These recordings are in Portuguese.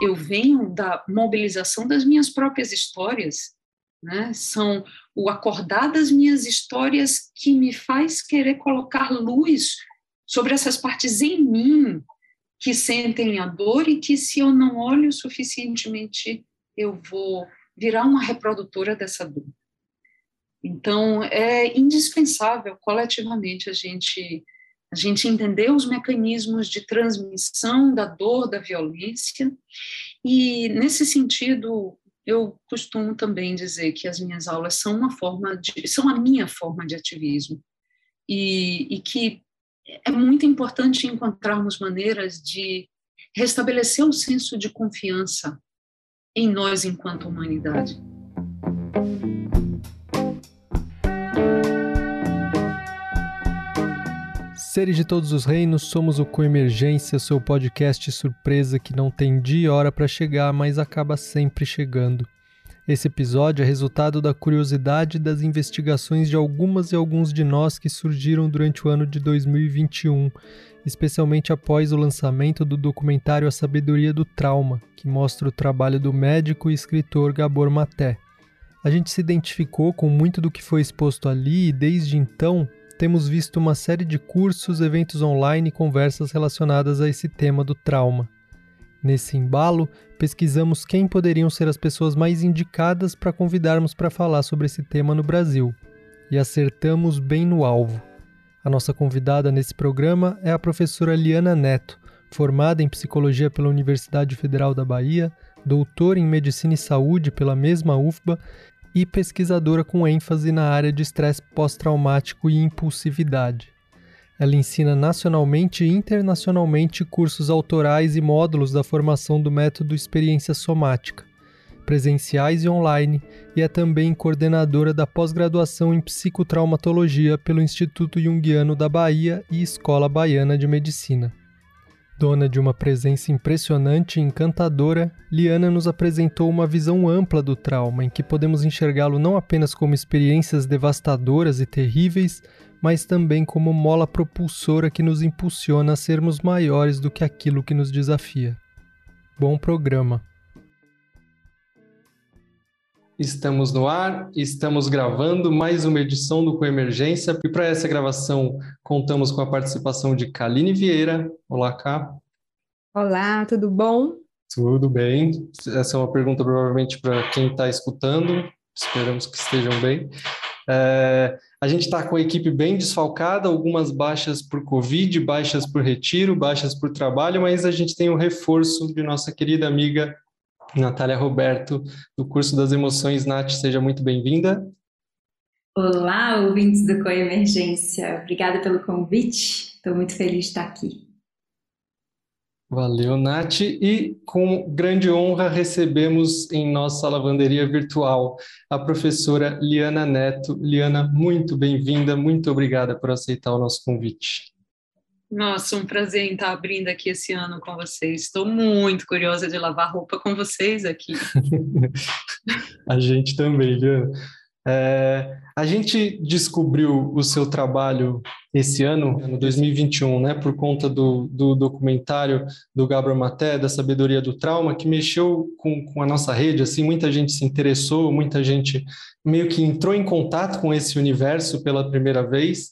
eu venho da mobilização das minhas próprias histórias, né? São o acordar das minhas histórias que me faz querer colocar luz sobre essas partes em mim que sentem a dor e que se eu não olho suficientemente eu vou virar uma reprodutora dessa dor. Então é indispensável coletivamente a gente a gente entender os mecanismos de transmissão da dor, da violência, e nesse sentido, eu costumo também dizer que as minhas aulas são uma forma de, são a minha forma de ativismo, e, e que é muito importante encontrarmos maneiras de restabelecer o senso de confiança em nós enquanto humanidade. Seres de todos os reinos, somos o Coemergência, seu podcast surpresa que não tem dia e hora para chegar, mas acaba sempre chegando. Esse episódio é resultado da curiosidade das investigações de algumas e alguns de nós que surgiram durante o ano de 2021, especialmente após o lançamento do documentário A Sabedoria do Trauma, que mostra o trabalho do médico e escritor Gabor Maté. A gente se identificou com muito do que foi exposto ali e desde então temos visto uma série de cursos, eventos online e conversas relacionadas a esse tema do trauma. Nesse embalo, pesquisamos quem poderiam ser as pessoas mais indicadas para convidarmos para falar sobre esse tema no Brasil. E acertamos bem no alvo. A nossa convidada nesse programa é a professora Liana Neto, formada em psicologia pela Universidade Federal da Bahia, doutora em medicina e saúde pela mesma UFBA e pesquisadora com ênfase na área de estresse pós-traumático e impulsividade. Ela ensina nacionalmente e internacionalmente cursos autorais e módulos da formação do método experiência somática, presenciais e online, e é também coordenadora da pós-graduação em psicotraumatologia pelo Instituto Jungiano da Bahia e Escola Baiana de Medicina. Dona de uma presença impressionante e encantadora, Liana nos apresentou uma visão ampla do trauma, em que podemos enxergá-lo não apenas como experiências devastadoras e terríveis, mas também como mola propulsora que nos impulsiona a sermos maiores do que aquilo que nos desafia. Bom programa! Estamos no ar, estamos gravando mais uma edição do Coemergência e para essa gravação contamos com a participação de Kaline Vieira. Olá, Cá. Olá, tudo bom? Tudo bem. Essa é uma pergunta provavelmente para quem está escutando. Esperamos que estejam bem. É, a gente está com a equipe bem desfalcada, algumas baixas por Covid, baixas por retiro, baixas por trabalho, mas a gente tem o reforço de nossa querida amiga Natália Roberto, do curso das emoções. Nath, seja muito bem-vinda. Olá, ouvintes do Coemergência. Obrigada pelo convite. Estou muito feliz de estar aqui. Valeu, Nath. E com grande honra recebemos em nossa lavanderia virtual a professora Liana Neto. Liana, muito bem-vinda, muito obrigada por aceitar o nosso convite. Nossa, um prazer em estar abrindo aqui esse ano com vocês. Estou muito curiosa de lavar roupa com vocês aqui. a gente também, viu? É, a gente descobriu o seu trabalho esse ano, no 2021, né, por conta do, do documentário do Gabriel Maté, da Sabedoria do Trauma, que mexeu com, com a nossa rede, assim, muita gente se interessou, muita gente meio que entrou em contato com esse universo pela primeira vez,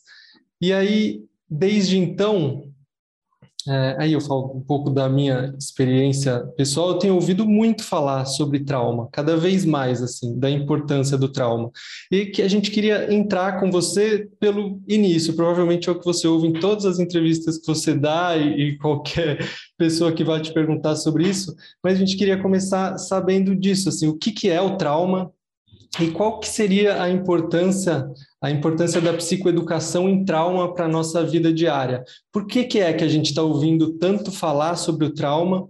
e aí desde então, é, aí eu falo um pouco da minha experiência pessoal, eu tenho ouvido muito falar sobre trauma, cada vez mais, assim, da importância do trauma. E que a gente queria entrar com você pelo início, provavelmente é o que você ouve em todas as entrevistas que você dá e, e qualquer pessoa que vai te perguntar sobre isso, mas a gente queria começar sabendo disso, assim, o que, que é o trauma, e qual que seria a importância a importância da psicoeducação em trauma para a nossa vida diária? Por que, que é que a gente está ouvindo tanto falar sobre o trauma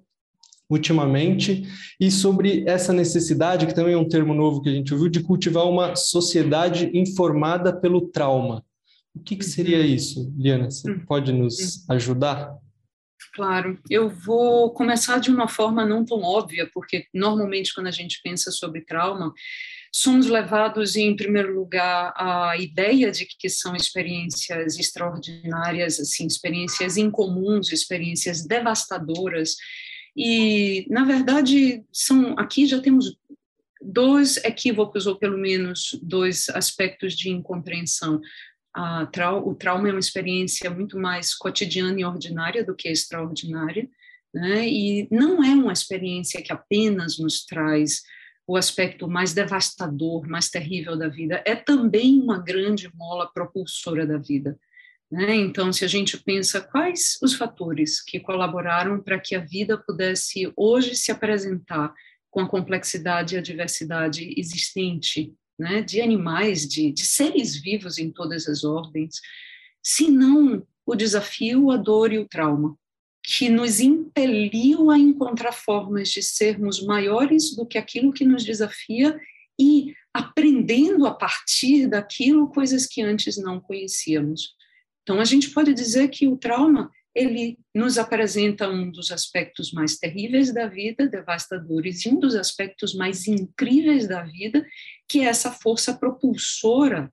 ultimamente e sobre essa necessidade, que também é um termo novo que a gente ouviu, de cultivar uma sociedade informada pelo trauma? O que, que seria uhum. isso, Liana? Você uhum. pode nos uhum. ajudar? Claro, eu vou começar de uma forma não tão óbvia, porque normalmente quando a gente pensa sobre trauma, somos levados, em primeiro lugar, à ideia de que são experiências extraordinárias, assim, experiências incomuns, experiências devastadoras, E, na verdade, são aqui já temos dois equívocos, ou pelo menos dois aspectos de incompreensão. Trau, o trauma é uma experiência muito mais cotidiana e ordinária do que extraordinária, né? e não é uma experiência que apenas nos traz o aspecto mais devastador, mais terrível da vida, é também uma grande mola propulsora da vida. Né? Então, se a gente pensa quais os fatores que colaboraram para que a vida pudesse hoje se apresentar com a complexidade e a diversidade existente né, de animais, de, de seres vivos em todas as ordens, se não o desafio, a dor e o trauma, que nos impeliu a encontrar formas de sermos maiores do que aquilo que nos desafia e aprendendo a partir daquilo coisas que antes não conhecíamos. Então a gente pode dizer que o trauma ele nos apresenta um dos aspectos mais terríveis da vida, devastadores, e um dos aspectos mais incríveis da vida, que é essa força propulsora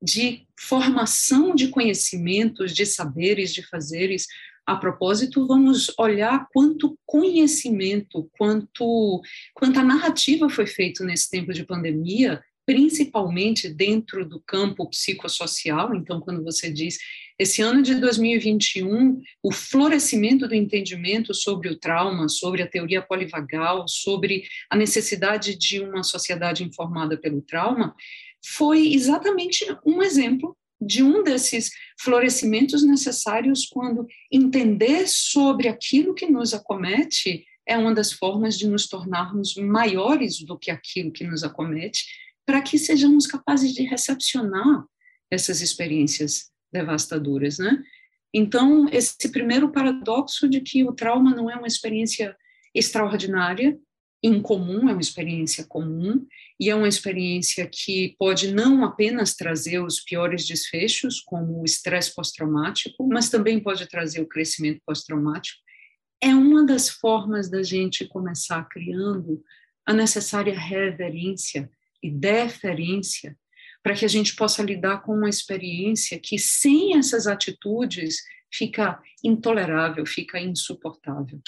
de formação de conhecimentos, de saberes, de fazeres. A propósito, vamos olhar quanto conhecimento, quanto quanta narrativa foi feito nesse tempo de pandemia, principalmente dentro do campo psicossocial. Então, quando você diz esse ano de 2021, o florescimento do entendimento sobre o trauma, sobre a teoria polivagal, sobre a necessidade de uma sociedade informada pelo trauma, foi exatamente um exemplo de um desses florescimentos necessários quando entender sobre aquilo que nos acomete é uma das formas de nos tornarmos maiores do que aquilo que nos acomete, para que sejamos capazes de recepcionar essas experiências devastadoras, né? Então, esse primeiro paradoxo de que o trauma não é uma experiência extraordinária, incomum, é uma experiência comum, e é uma experiência que pode não apenas trazer os piores desfechos, como o estresse pós-traumático, mas também pode trazer o crescimento pós-traumático. É uma das formas da gente começar criando a necessária reverência e deferência para que a gente possa lidar com uma experiência que, sem essas atitudes, fica intolerável, fica insuportável.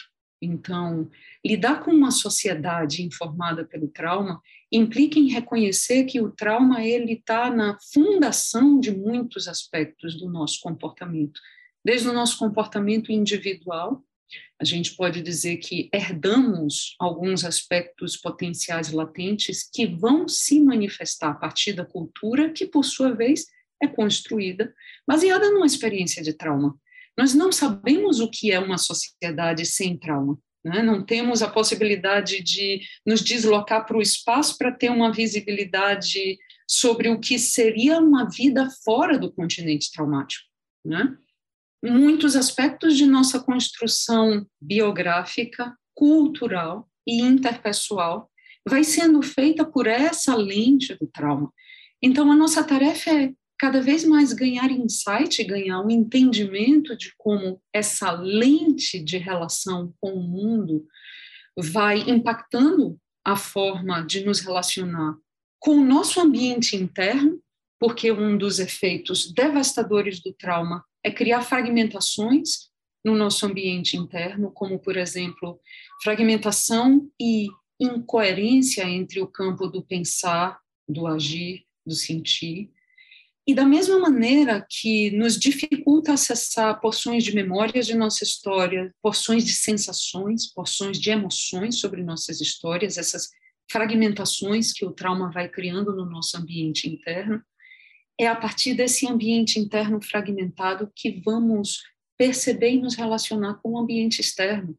Então, lidar com uma sociedade informada pelo trauma implica em reconhecer que o trauma ele está na fundação de muitos aspectos do nosso comportamento, desde o nosso comportamento individual a gente pode dizer que herdamos alguns aspectos potenciais latentes que vão se manifestar a partir da cultura, que, por sua vez, é construída baseada numa experiência de trauma. Nós não sabemos o que é uma sociedade sem trauma. Né? Não temos a possibilidade de nos deslocar para o espaço para ter uma visibilidade sobre o que seria uma vida fora do continente traumático. Né? muitos aspectos de nossa construção biográfica, cultural e interpessoal vai sendo feita por essa lente do trauma. Então, a nossa tarefa é cada vez mais ganhar insight, ganhar um entendimento de como essa lente de relação com o mundo vai impactando a forma de nos relacionar com o nosso ambiente interno, porque um dos efeitos devastadores do trauma é criar fragmentações no nosso ambiente interno, como, por exemplo, fragmentação e incoerência entre o campo do pensar, do agir, do sentir. E da mesma maneira que nos dificulta acessar porções de memórias de nossa história, porções de sensações, porções de emoções sobre nossas histórias, essas fragmentações que o trauma vai criando no nosso ambiente interno, é a partir desse ambiente interno fragmentado que vamos perceber e nos relacionar com o ambiente externo,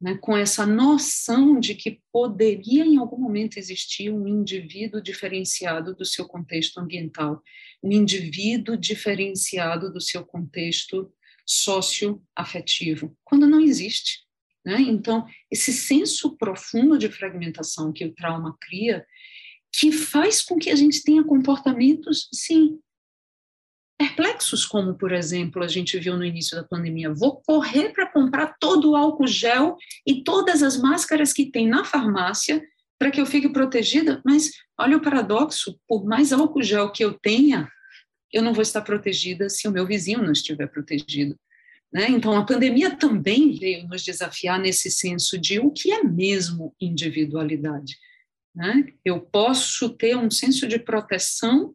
né? com essa noção de que poderia em algum momento existir um indivíduo diferenciado do seu contexto ambiental, um indivíduo diferenciado do seu contexto socioafetivo, quando não existe. Né? Então, esse senso profundo de fragmentação que o trauma cria que faz com que a gente tenha comportamentos, sim, perplexos, como, por exemplo, a gente viu no início da pandemia. Vou correr para comprar todo o álcool gel e todas as máscaras que tem na farmácia para que eu fique protegida, mas olha o paradoxo, por mais álcool gel que eu tenha, eu não vou estar protegida se o meu vizinho não estiver protegido. Né? Então, a pandemia também veio nos desafiar nesse senso de o que é mesmo individualidade. Né? Eu posso ter um senso de proteção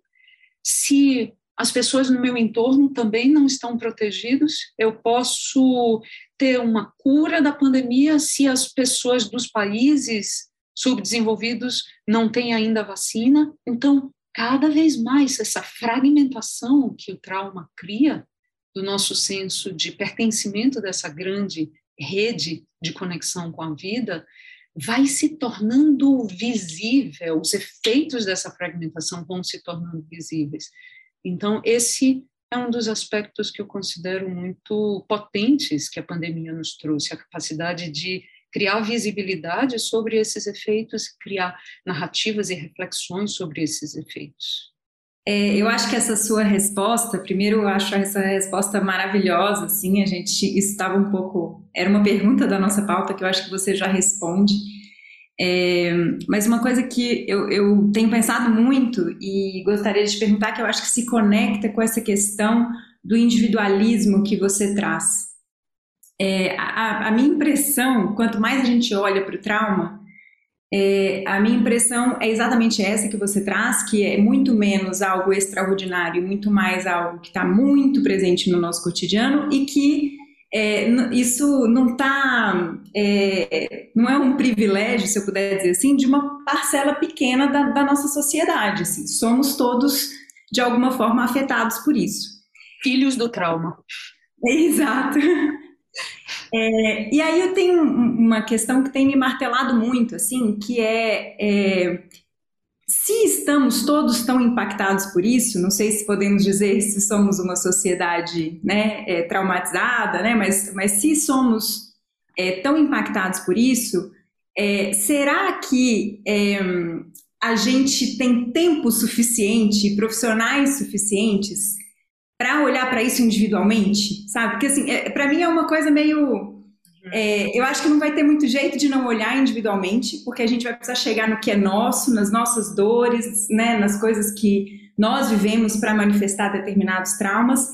se as pessoas no meu entorno também não estão protegidos. Eu posso ter uma cura da pandemia se as pessoas dos países subdesenvolvidos não têm ainda vacina. Então, cada vez mais essa fragmentação que o trauma cria do nosso senso de pertencimento dessa grande rede de conexão com a vida vai se tornando visível, os efeitos dessa fragmentação vão se tornando visíveis. Então, esse é um dos aspectos que eu considero muito potentes que a pandemia nos trouxe, a capacidade de criar visibilidade sobre esses efeitos, criar narrativas e reflexões sobre esses efeitos. É, eu acho que essa sua resposta, primeiro eu acho essa resposta maravilhosa, assim, a gente estava um pouco, era uma pergunta da nossa pauta que eu acho que você já responde, é, mas uma coisa que eu, eu tenho pensado muito e gostaria de te perguntar, que eu acho que se conecta com essa questão do individualismo que você traz. É, a, a minha impressão, quanto mais a gente olha para o trauma, é, a minha impressão é exatamente essa que você traz, que é muito menos algo extraordinário, muito mais algo que está muito presente no nosso cotidiano e que é, isso não está, é, não é um privilégio, se eu puder dizer assim, de uma parcela pequena da, da nossa sociedade. Assim. Somos todos de alguma forma afetados por isso. Filhos do trauma. Exato. É, e aí eu tenho uma questão que tem me martelado muito, assim, que é, é, se estamos todos tão impactados por isso, não sei se podemos dizer se somos uma sociedade né, é, traumatizada, né, mas, mas se somos é, tão impactados por isso, é, será que é, a gente tem tempo suficiente, profissionais suficientes para olhar para isso individualmente, sabe? Porque assim, é, para mim é uma coisa meio é, eu acho que não vai ter muito jeito de não olhar individualmente, porque a gente vai precisar chegar no que é nosso, nas nossas dores, né, nas coisas que nós vivemos para manifestar determinados traumas.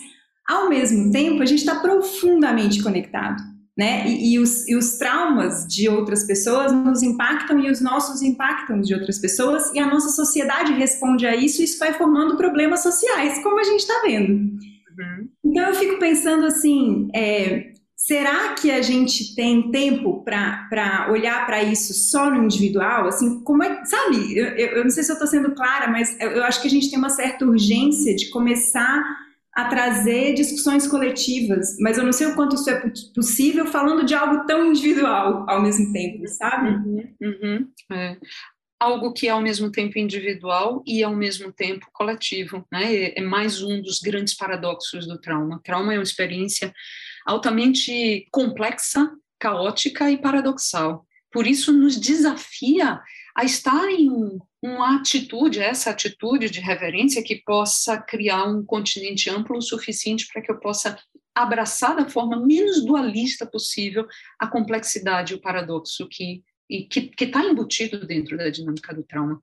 Ao mesmo tempo, a gente está profundamente conectado, né? E, e, os, e os traumas de outras pessoas nos impactam e os nossos impactam de outras pessoas, e a nossa sociedade responde a isso, e isso vai formando problemas sociais, como a gente está vendo. Uhum. Então eu fico pensando assim, é, Será que a gente tem tempo para olhar para isso só no individual? Assim, como é, sabe? Eu, eu não sei se eu estou sendo clara, mas eu, eu, acho que a gente tem uma certa urgência de começar a trazer discussões coletivas, mas eu não sei o quanto isso é possível falando de algo tão individual ao mesmo tempo, sabe? Uhum, uhum, é. Algo que é ao mesmo tempo individual e ao mesmo tempo coletivo, né? É, é mais um dos grandes paradoxos do trauma. O trauma é uma experiência altamente complexa, caótica e paradoxal. Por isso, nos desafia a estar em uma atitude, essa atitude de reverência que possa criar um continente amplo o suficiente para que eu possa abraçar da forma menos dualista possível a complexidade e o paradoxo que está embutido dentro da dinâmica do trauma.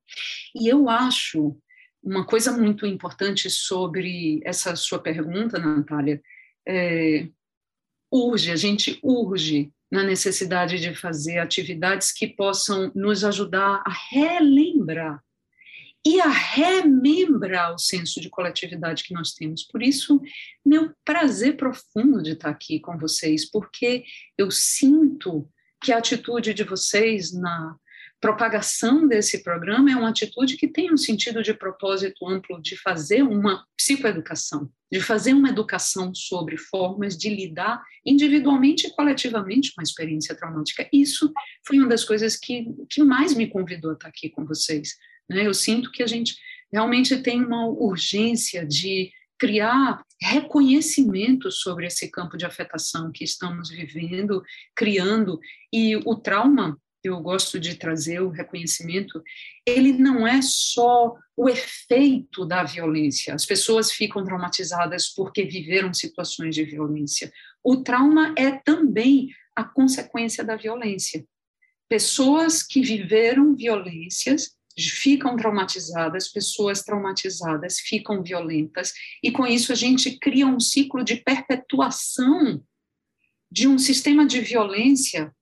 E eu acho uma coisa muito importante sobre essa sua pergunta, Natália, é, urge, a gente urge na necessidade de fazer atividades que possam nos ajudar a relembrar e a remembrar o senso de coletividade que nós temos. Por isso, meu prazer profundo de estar aqui com vocês, porque eu sinto que a atitude de vocês na propagação desse programa é uma atitude que tem um sentido de propósito amplo de fazer uma psicoeducação, de fazer uma educação sobre formas de lidar individualmente e coletivamente com a experiência traumática. Isso foi uma das coisas que, que mais me convidou a estar aqui com vocês. Né? Eu sinto que a gente realmente tem uma urgência de criar reconhecimento sobre esse campo de afetação que estamos vivendo, criando, e o trauma eu gosto de trazer o reconhecimento, ele não é só o efeito da violência. As pessoas ficam traumatizadas porque viveram situações de violência. O trauma é também a consequência da violência. Pessoas que viveram violências ficam traumatizadas, pessoas traumatizadas ficam violentas, e com isso a gente cria um ciclo de perpetuação de um sistema de violência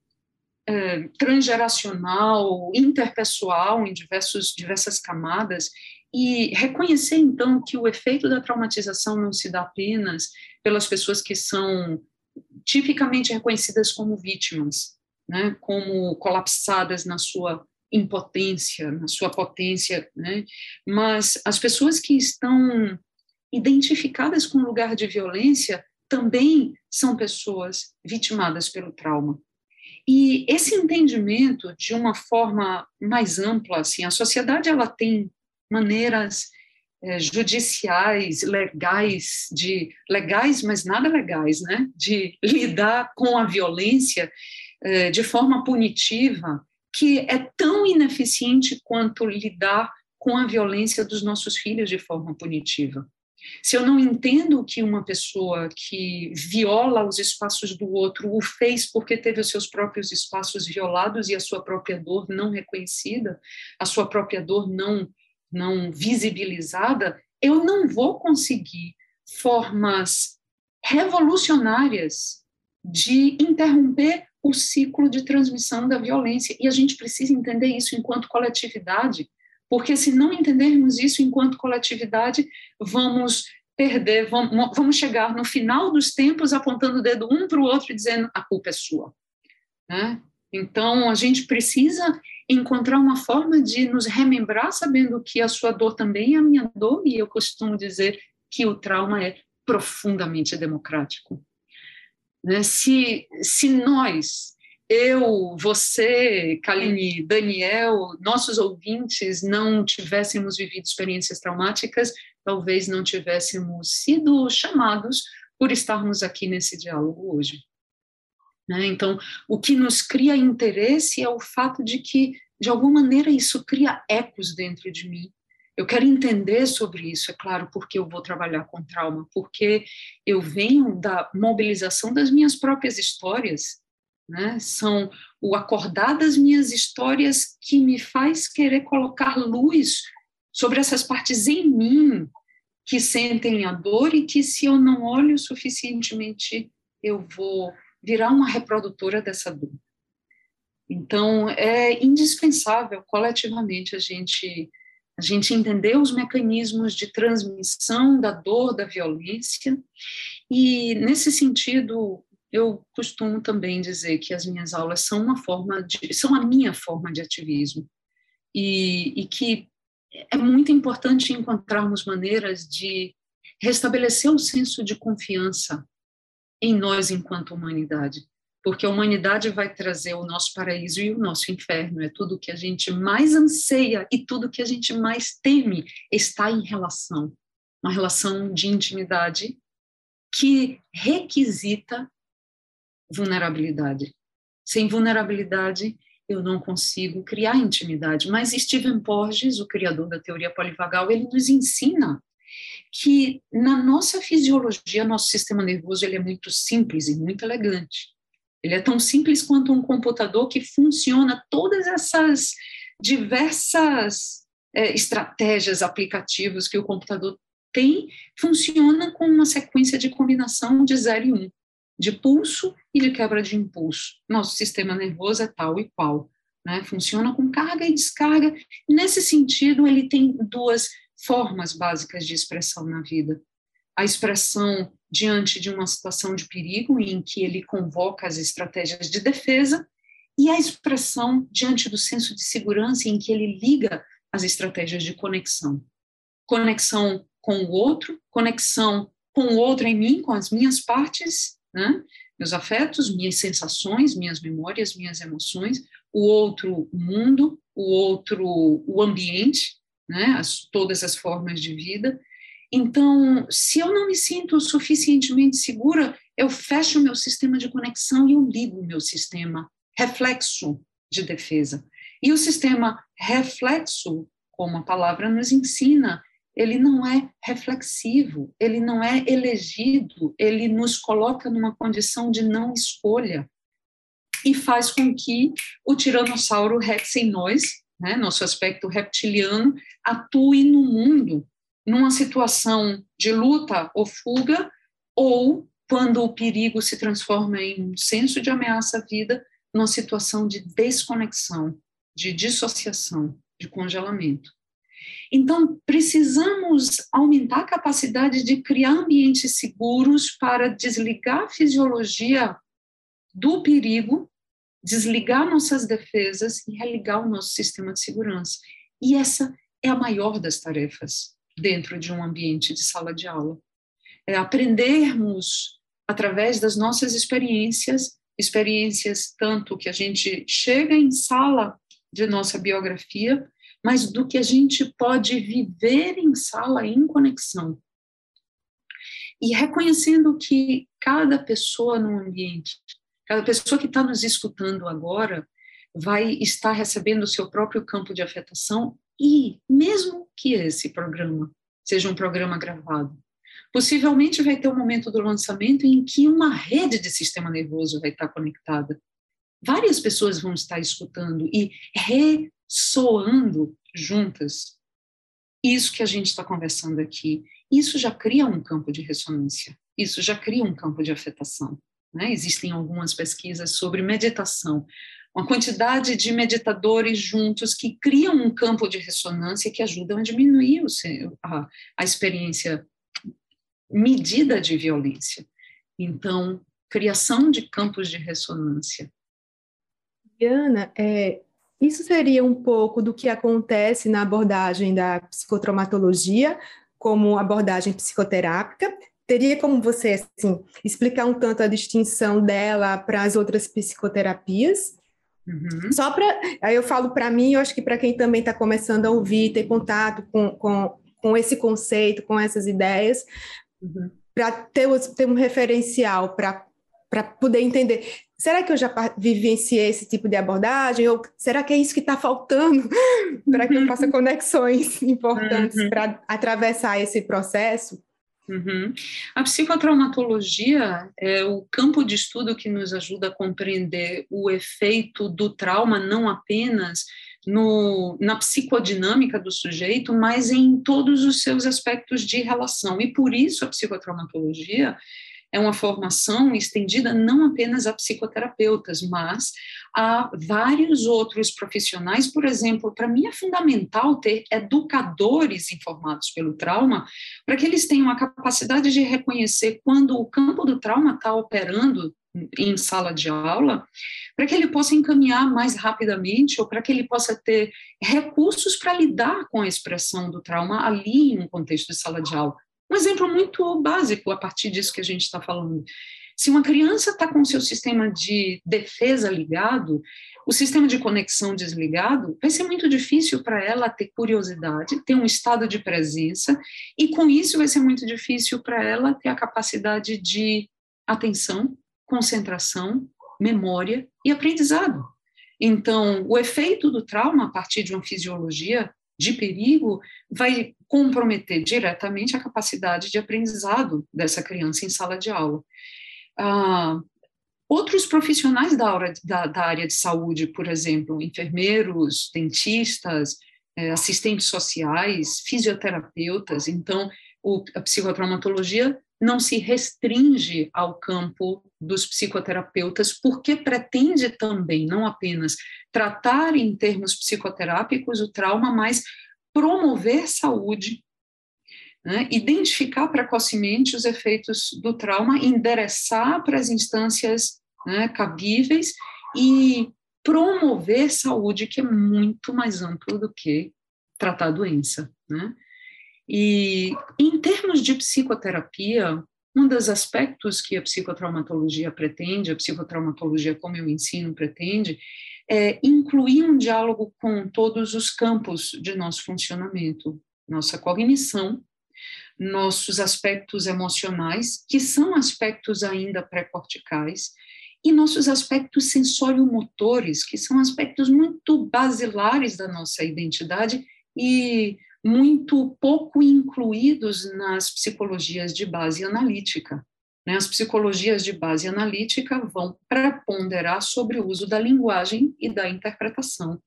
é, transgeracional, interpessoal, em diversos, diversas camadas, e reconhecer, então, que o efeito da traumatização não se dá apenas pelas pessoas que são tipicamente reconhecidas como vítimas, né, como colapsadas na sua impotência, na sua potência, né, mas as pessoas que estão identificadas com o lugar de violência também são pessoas vitimadas pelo trauma. E esse entendimento, de uma forma mais ampla, assim, a sociedade ela tem maneiras é, judiciais, legais, de legais, mas nada legais, né, de lidar com a violência é, de forma punitiva, que é tão ineficiente quanto lidar com a violência dos nossos filhos de forma punitiva. Se eu não entendo que uma pessoa que viola os espaços do outro o fez porque teve os seus próprios espaços violados e a sua própria dor não reconhecida, a sua própria dor não não visibilizada, eu não vou conseguir formas revolucionárias de interromper o ciclo de transmissão da violência. E a gente precisa entender isso enquanto coletividade, porque se não entendermos isso enquanto coletividade, vamos perder, vamos, vamos chegar no final dos tempos apontando o dedo um para o outro e dizendo a culpa é sua. Né? Então, a gente precisa encontrar uma forma de nos remembrar, sabendo que a sua dor também é a minha dor, e eu costumo dizer que o trauma é profundamente democrático. Né? Se, se nós eu, você, Kaline, Daniel, nossos ouvintes não tivéssemos vivido experiências traumáticas, talvez não tivéssemos sido chamados por estarmos aqui nesse diálogo hoje. Né? Então, o que nos cria interesse é o fato de que, de alguma maneira, isso cria ecos dentro de mim. Eu quero entender sobre isso, é claro, porque eu vou trabalhar com trauma, porque eu venho da mobilização das minhas próprias histórias, né? São o acordar das minhas histórias que me faz querer colocar luz sobre essas partes em mim que sentem a dor e que se eu não olho suficientemente eu vou virar uma reprodutora dessa dor. Então é indispensável coletivamente a gente a gente entender os mecanismos de transmissão da dor, da violência, e nesse sentido, eu costumo também dizer que as minhas aulas são uma forma de, são a minha forma de ativismo. E, e que é muito importante encontrarmos maneiras de restabelecer o senso de confiança em nós enquanto humanidade, porque a humanidade vai trazer o nosso paraíso e o nosso inferno, é tudo que a gente mais anseia e tudo que a gente mais teme está em relação, uma relação de intimidade que requisita vulnerabilidade. Sem vulnerabilidade, eu não consigo criar intimidade. Mas Stephen Porges, o criador da teoria polivagal, ele nos ensina que na nossa fisiologia, nosso sistema nervoso ele é muito simples e muito elegante. Ele é tão simples quanto um computador que funciona todas essas diversas é, estratégias, aplicativos que o computador tem, funciona com uma sequência de combinação de 0 e 1. Um de pulso e de quebra de impulso. Nosso sistema nervoso é tal e qual, né? Funciona com carga e descarga. Nesse sentido, ele tem duas formas básicas de expressão na vida. A expressão diante de uma situação de perigo, em que ele convoca as estratégias de defesa, e a expressão diante do senso de segurança, em que ele liga as estratégias de conexão. Conexão com o outro, conexão com o outro em mim, com as minhas partes, né? meus afetos, minhas sensações, minhas memórias, minhas emoções, o outro o mundo, o outro o ambiente, né? As, todas as formas de vida. Então, se eu não me sinto suficientemente segura, eu fecho o meu sistema de conexão e eu ligo o meu sistema reflexo de defesa. E o sistema reflexo, como a palavra nos ensina, ele não é reflexivo, ele não é elegido, ele nos coloca numa condição de não escolha e faz com que o tiranossauro rex em nós, né, nosso aspecto reptiliano, atue no mundo numa situação de luta ou fuga ou quando o perigo se transforma em um senso de ameaça à vida, numa situação de desconexão, de dissociação, de congelamento. Então, precisamos aumentar a capacidade de criar ambientes seguros para desligar a fisiologia do perigo, desligar nossas defesas e religar o nosso sistema de segurança. E essa é a maior das tarefas dentro de um ambiente de sala de aula. É aprendermos através das nossas experiências, experiências tanto que a gente chega em sala de nossa biografia, mas do que a gente pode viver em sala em conexão. E reconhecendo que cada pessoa no ambiente, cada pessoa que está nos escutando agora, vai estar recebendo o seu próprio campo de afetação e, mesmo que esse programa seja um programa gravado, possivelmente vai ter um momento do lançamento em que uma rede de sistema nervoso vai estar conectada. Várias pessoas vão estar escutando e ressoando juntas isso que a gente está conversando aqui. Isso já cria um campo de ressonância, isso já cria um campo de afetação. Né? Existem algumas pesquisas sobre meditação, uma quantidade de meditadores juntos que criam um campo de ressonância que ajudam a diminuir a, a experiência medida de violência. Então, criação de campos de ressonância. Diana, é, isso seria um pouco do que acontece na abordagem da psicotraumatologia, como abordagem psicoterápica. Teria como você assim, explicar um tanto a distinção dela para as outras psicoterapias? Uhum. Só para. Aí eu falo para mim, eu acho que para quem também está começando a ouvir, ter contato com, com, com esse conceito, com essas ideias, uhum. para ter, ter um referencial, para poder entender será que eu já vivenciei esse tipo de abordagem? Ou será que é isso que está faltando para que eu faça conexões importantes uhum. para atravessar esse processo? Uhum. A psicotraumatologia é o campo de estudo que nos ajuda a compreender o efeito do trauma, não apenas no, na psicodinâmica do sujeito, mas em todos os seus aspectos de relação. E por isso a psicotraumatologia é uma formação estendida não apenas a psicoterapeutas, mas a vários outros profissionais. Por exemplo, para mim é fundamental ter educadores informados pelo trauma, para que eles tenham a capacidade de reconhecer quando o campo do trauma está operando em sala de aula, para que ele possa encaminhar mais rapidamente ou para que ele possa ter recursos para lidar com a expressão do trauma ali em um contexto de sala de aula. Um exemplo muito básico a partir disso que a gente está falando. Se uma criança está com seu sistema de defesa ligado, o sistema de conexão desligado, vai ser muito difícil para ela ter curiosidade, ter um estado de presença, e com isso vai ser muito difícil para ela ter a capacidade de atenção, concentração, memória e aprendizado. Então, o efeito do trauma a partir de uma fisiologia de perigo vai comprometer diretamente a capacidade de aprendizado dessa criança em sala de aula. Ah, outros profissionais da, da, da, área de saúde, por exemplo, enfermeiros, dentistas, eh, assistentes sociais, fisioterapeutas, então o, a psicotraumatologia não se restringe ao campo dos psicoterapeutas, porque pretende também, não apenas tratar em termos psicoterápicos o trauma, mas promover saúde, né, identificar precocemente os efeitos do trauma, endereçar para as instâncias né, cabíveis e promover saúde, que é muito mais amplo do que tratar a doença. Né? E em termos de psicoterapia, um dos aspectos que a psicotraumatologia pretende, a psicotraumatologia como eu ensino pretende, é incluir um diálogo com todos os campos de nosso funcionamento, nossa cognição, nossos aspectos emocionais, que são aspectos ainda pré-corticais, e nossos aspectos sensório-motores, que são aspectos muito basilares da nossa identidade e muito pouco incluídos nas psicologias de base analítica. Né? As psicologias de base analítica vão preponderar sobre o uso da linguagem e da interpretação.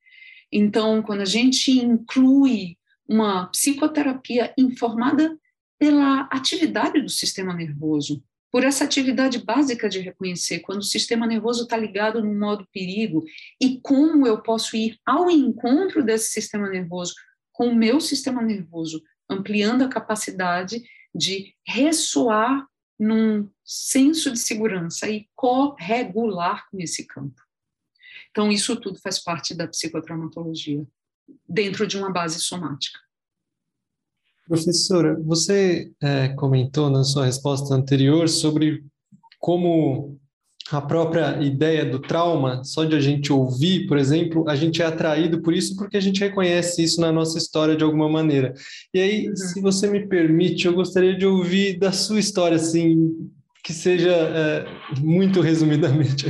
Então, quando a gente inclui uma psicoterapia informada pela atividade do sistema nervoso, por essa atividade básica de reconhecer quando o sistema nervoso está ligado no modo perigo e como eu posso ir ao encontro desse sistema nervoso com o meu sistema nervoso, ampliando a capacidade de ressoar num senso de segurança e corregular com esse campo. Então, isso tudo faz parte da psicotraumatologia, dentro de uma base somática. Professora, você é, comentou na sua resposta anterior sobre como a própria ideia do trauma, só de a gente ouvir, por exemplo, a gente é atraído por isso porque a gente reconhece isso na nossa história de alguma maneira. E aí, uhum. se você me permite, eu gostaria de ouvir da sua história, assim, que seja é, muito resumidamente,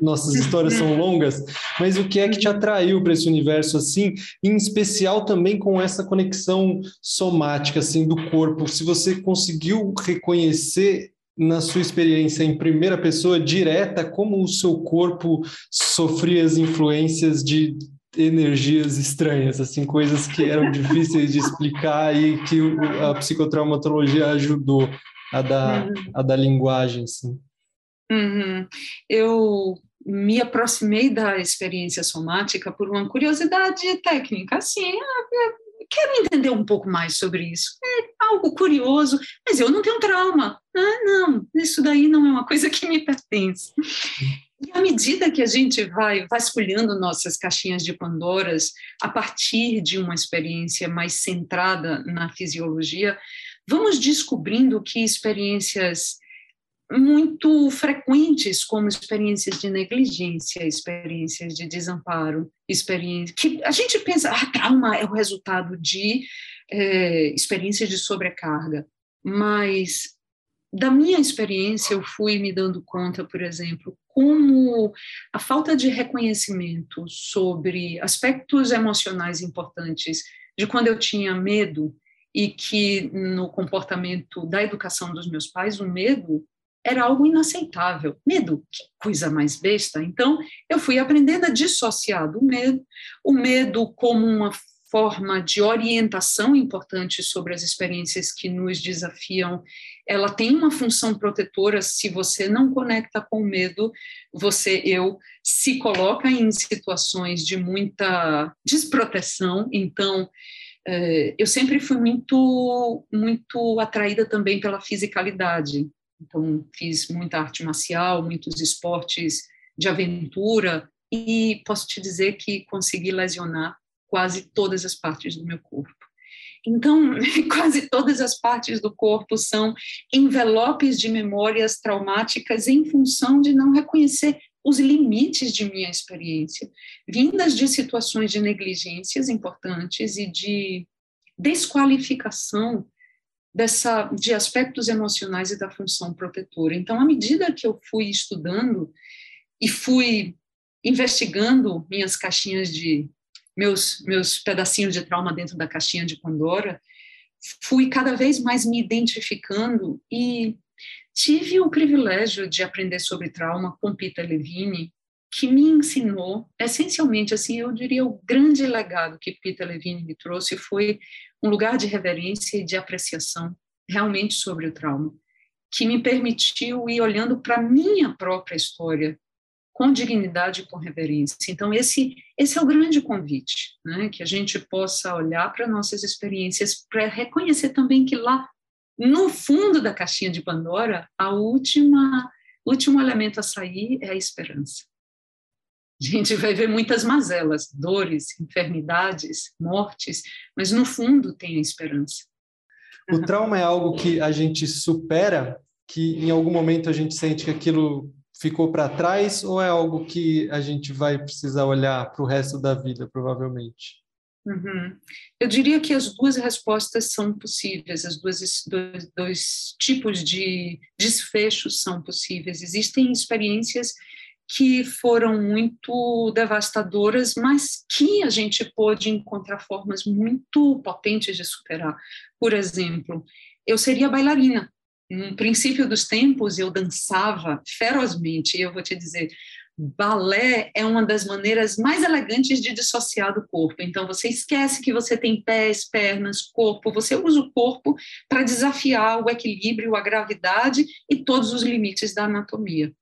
nossas histórias são longas, mas o que é que te atraiu para esse universo assim, em especial também com essa conexão somática assim do corpo, se você conseguiu reconhecer na sua experiência em primeira pessoa direta como o seu corpo sofria as influências de energias estranhas, assim, coisas que eram difíceis de explicar e que a psicotraumatologia ajudou a da, uhum. a da linguagem, assim. Uhum. Eu me aproximei da experiência somática por uma curiosidade técnica, assim, ah, quero entender um pouco mais sobre isso. É algo curioso, mas eu não tenho trauma. Ah, não, isso daí não é uma coisa que me pertence. E à medida que a gente vai vasculhando nossas caixinhas de Pandoras, a partir de uma experiência mais centrada na fisiologia, vamos descobrindo que experiências muito frequentes, como experiências de negligência, experiências de desamparo, experiências que a gente pensa, ah, trauma é o resultado de é, experiências de sobrecarga, mas da minha experiência eu fui me dando conta, por exemplo, como a falta de reconhecimento sobre aspectos emocionais importantes de quando eu tinha medo e que no comportamento da educação dos meus pais, o medo era algo inaceitável. Medo, que coisa mais besta. Então, eu fui aprendendo a dissociar do medo, o medo como uma forma de orientação importante sobre as experiências que nos desafiam. Ela tem uma função protetora. Se você não conecta com o medo, você, eu, se coloca em situações de muita desproteção. Então, é, eu sempre fui muito, muito atraída também pela fisicalidade. Então, fiz muita arte marcial, muitos esportes de aventura, e posso te dizer que consegui lesionar quase todas as partes do meu corpo. Então, quase todas as partes do corpo são envelopes de memórias traumáticas em função de não reconhecer os limites de minha experiência, vindas de situações de negligências importantes e de desqualificação dessa de aspectos emocionais e da função protetora. Então, à medida que eu fui estudando e fui investigando minhas caixinhas de meus meus pedacinhos de trauma dentro da caixinha de Pandora, fui cada vez mais me identificando e Tive o privilégio de aprender sobre trauma com Peter Levine, que me ensinou, essencialmente, assim, eu diria, o grande legado que Peter Levine me trouxe foi um lugar de reverência e de apreciação realmente sobre o trauma, que me permitiu ir olhando para a minha própria história com dignidade e com reverência. Então, esse, esse é o grande convite, né? que a gente possa olhar para nossas experiências, para reconhecer também que lá no fundo da caixinha de Pandora, a última último elemento a sair é a esperança. A gente vai ver muitas mazelas, dores, enfermidades, mortes, mas no fundo tem a esperança. O trauma é algo que a gente supera, que em algum momento a gente sente que aquilo ficou para trás, ou é algo que a gente vai precisar olhar para o resto da vida, provavelmente? Uhum. Eu diria que as duas respostas são possíveis, as duas dois, dois tipos de desfechos são possíveis. Existem experiências que foram muito devastadoras, mas que a gente pôde encontrar formas muito potentes de superar. Por exemplo, eu seria bailarina. No princípio dos tempos, eu dançava ferozmente, e eu vou te dizer, balé é uma das maneiras mais elegantes de dissociar do corpo. Então, você esquece que você tem pés, pernas, corpo, você usa o corpo para desafiar o equilíbrio, a gravidade e todos os limites da anatomia.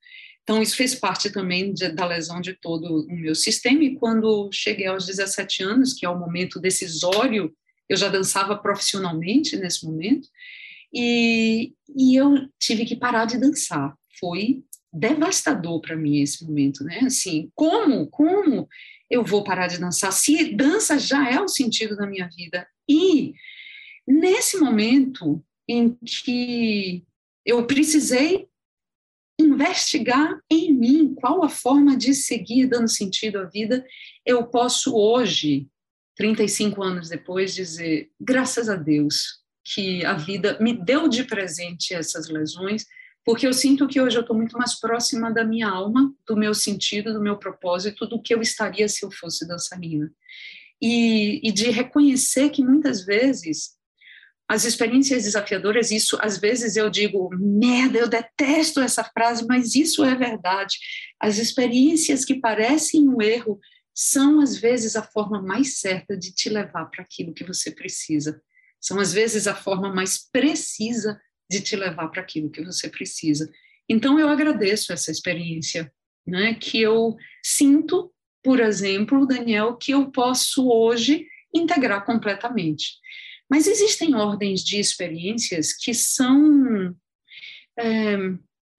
Então, isso fez parte também de, da lesão de todo o meu sistema. E quando cheguei aos 17 anos, que é o momento decisório, eu já dançava profissionalmente nesse momento, e, e eu tive que parar de dançar. Foi devastador para mim esse momento, né? Assim, como, como eu vou parar de dançar se dança já é o sentido da minha vida? E nesse momento em que eu precisei investigar em mim qual a forma de seguir dando sentido à vida, eu posso hoje, 35 anos depois, dizer, graças a Deus, que a vida me deu de presente essas lesões, porque eu sinto que hoje eu estou muito mais próxima da minha alma, do meu sentido, do meu propósito, do que eu estaria se eu fosse dançarina. E, e de reconhecer que muitas vezes as experiências desafiadoras, isso às vezes eu digo, merda, eu detesto essa frase, mas isso é verdade. As experiências que parecem um erro são às vezes a forma mais certa de te levar para aquilo que você precisa. São às vezes a forma mais precisa de te levar para aquilo que você precisa. Então eu agradeço essa experiência, né, que eu sinto, por exemplo, Daniel, que eu posso hoje integrar completamente. Mas existem ordens de experiências que são é,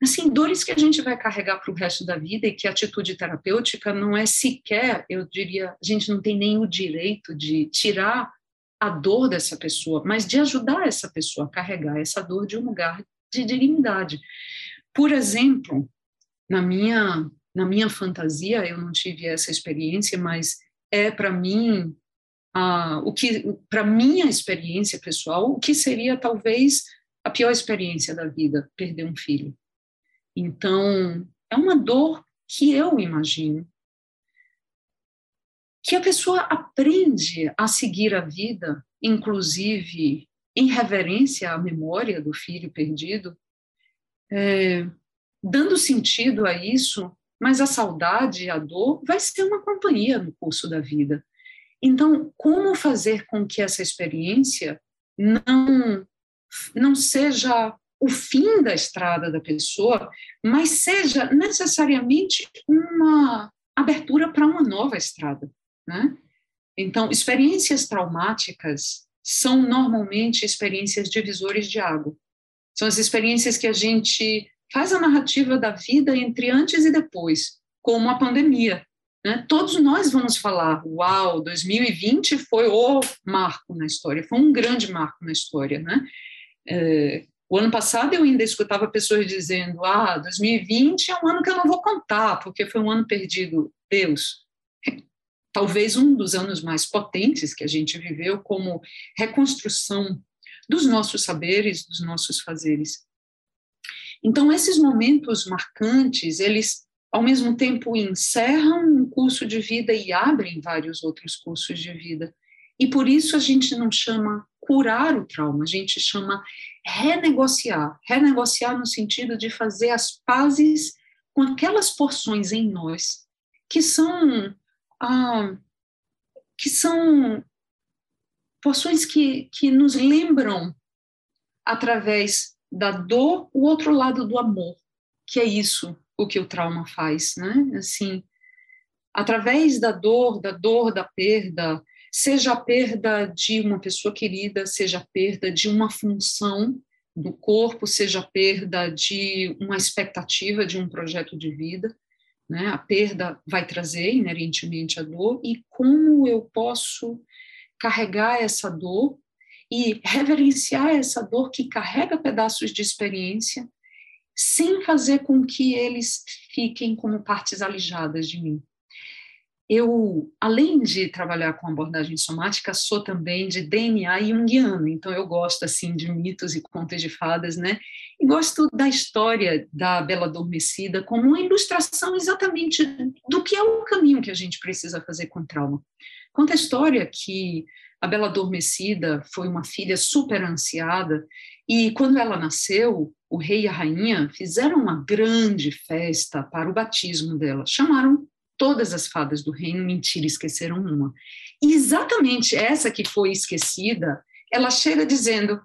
assim dores que a gente vai carregar para o resto da vida e que a atitude terapêutica não é sequer, eu diria, a gente não tem nem o direito de tirar a dor dessa pessoa, mas de ajudar essa pessoa a carregar essa dor de um lugar de dignidade. Por exemplo, na minha na minha fantasia, eu não tive essa experiência, mas é para mim ah, o que, para minha experiência pessoal, o que seria talvez a pior experiência da vida, perder um filho. Então, é uma dor que eu imagino que a pessoa aprende a seguir a vida, inclusive em reverência à memória do filho perdido, é, dando sentido a isso, mas a saudade, a dor, vai ser uma companhia no curso da vida. Então, como fazer com que essa experiência não, não seja o fim da estrada da pessoa, mas seja necessariamente uma abertura para uma nova estrada, né? Então, experiências traumáticas são normalmente experiências divisores de água. São as experiências que a gente faz a narrativa da vida entre antes e depois, como a pandemia. Né? Todos nós vamos falar, uau, 2020 foi o marco na história, foi um grande marco na história. Né? É, o ano passado eu ainda escutava pessoas dizendo, ah, 2020 é um ano que eu não vou contar, porque foi um ano perdido. Deus, talvez um dos anos mais potentes que a gente viveu como reconstrução dos nossos saberes, dos nossos fazeres. Então, esses momentos marcantes, eles ao mesmo tempo encerram um curso de vida e abrem vários outros cursos de vida. E por isso a gente não chama curar o trauma, a gente chama renegociar. Renegociar no sentido de fazer as pazes com aquelas porções em nós que são ah, que são porções que, que nos lembram através da dor o outro lado do amor, que é isso o que o trauma faz, né? Assim, através da dor, da dor da perda, seja a perda de uma pessoa querida, seja a perda de uma função do corpo, seja a perda de uma expectativa de um projeto de vida, né? A perda vai trazer inerentemente a dor e como eu posso carregar essa dor e reverenciar essa dor que carrega pedaços de experiência sem fazer com que eles fiquem como partes alijadas de mim. eu, além de trabalhar com abordagem somática, sou também de DNA junguiano, então eu gosto assim de mitos e contos de fadas, né? E gosto da história da Bela Adormecida como uma ilustração exatamente do que é o caminho que a gente precisa fazer com trauma. Conta a história que a Bela Adormecida foi uma filha super ansiada e quando ela nasceu, o rei e a rainha fizeram uma grande festa para o batismo dela. Chamaram todas as fadas do reino, mentira, esqueceram uma. E exatamente essa que foi esquecida, ela chega dizendo: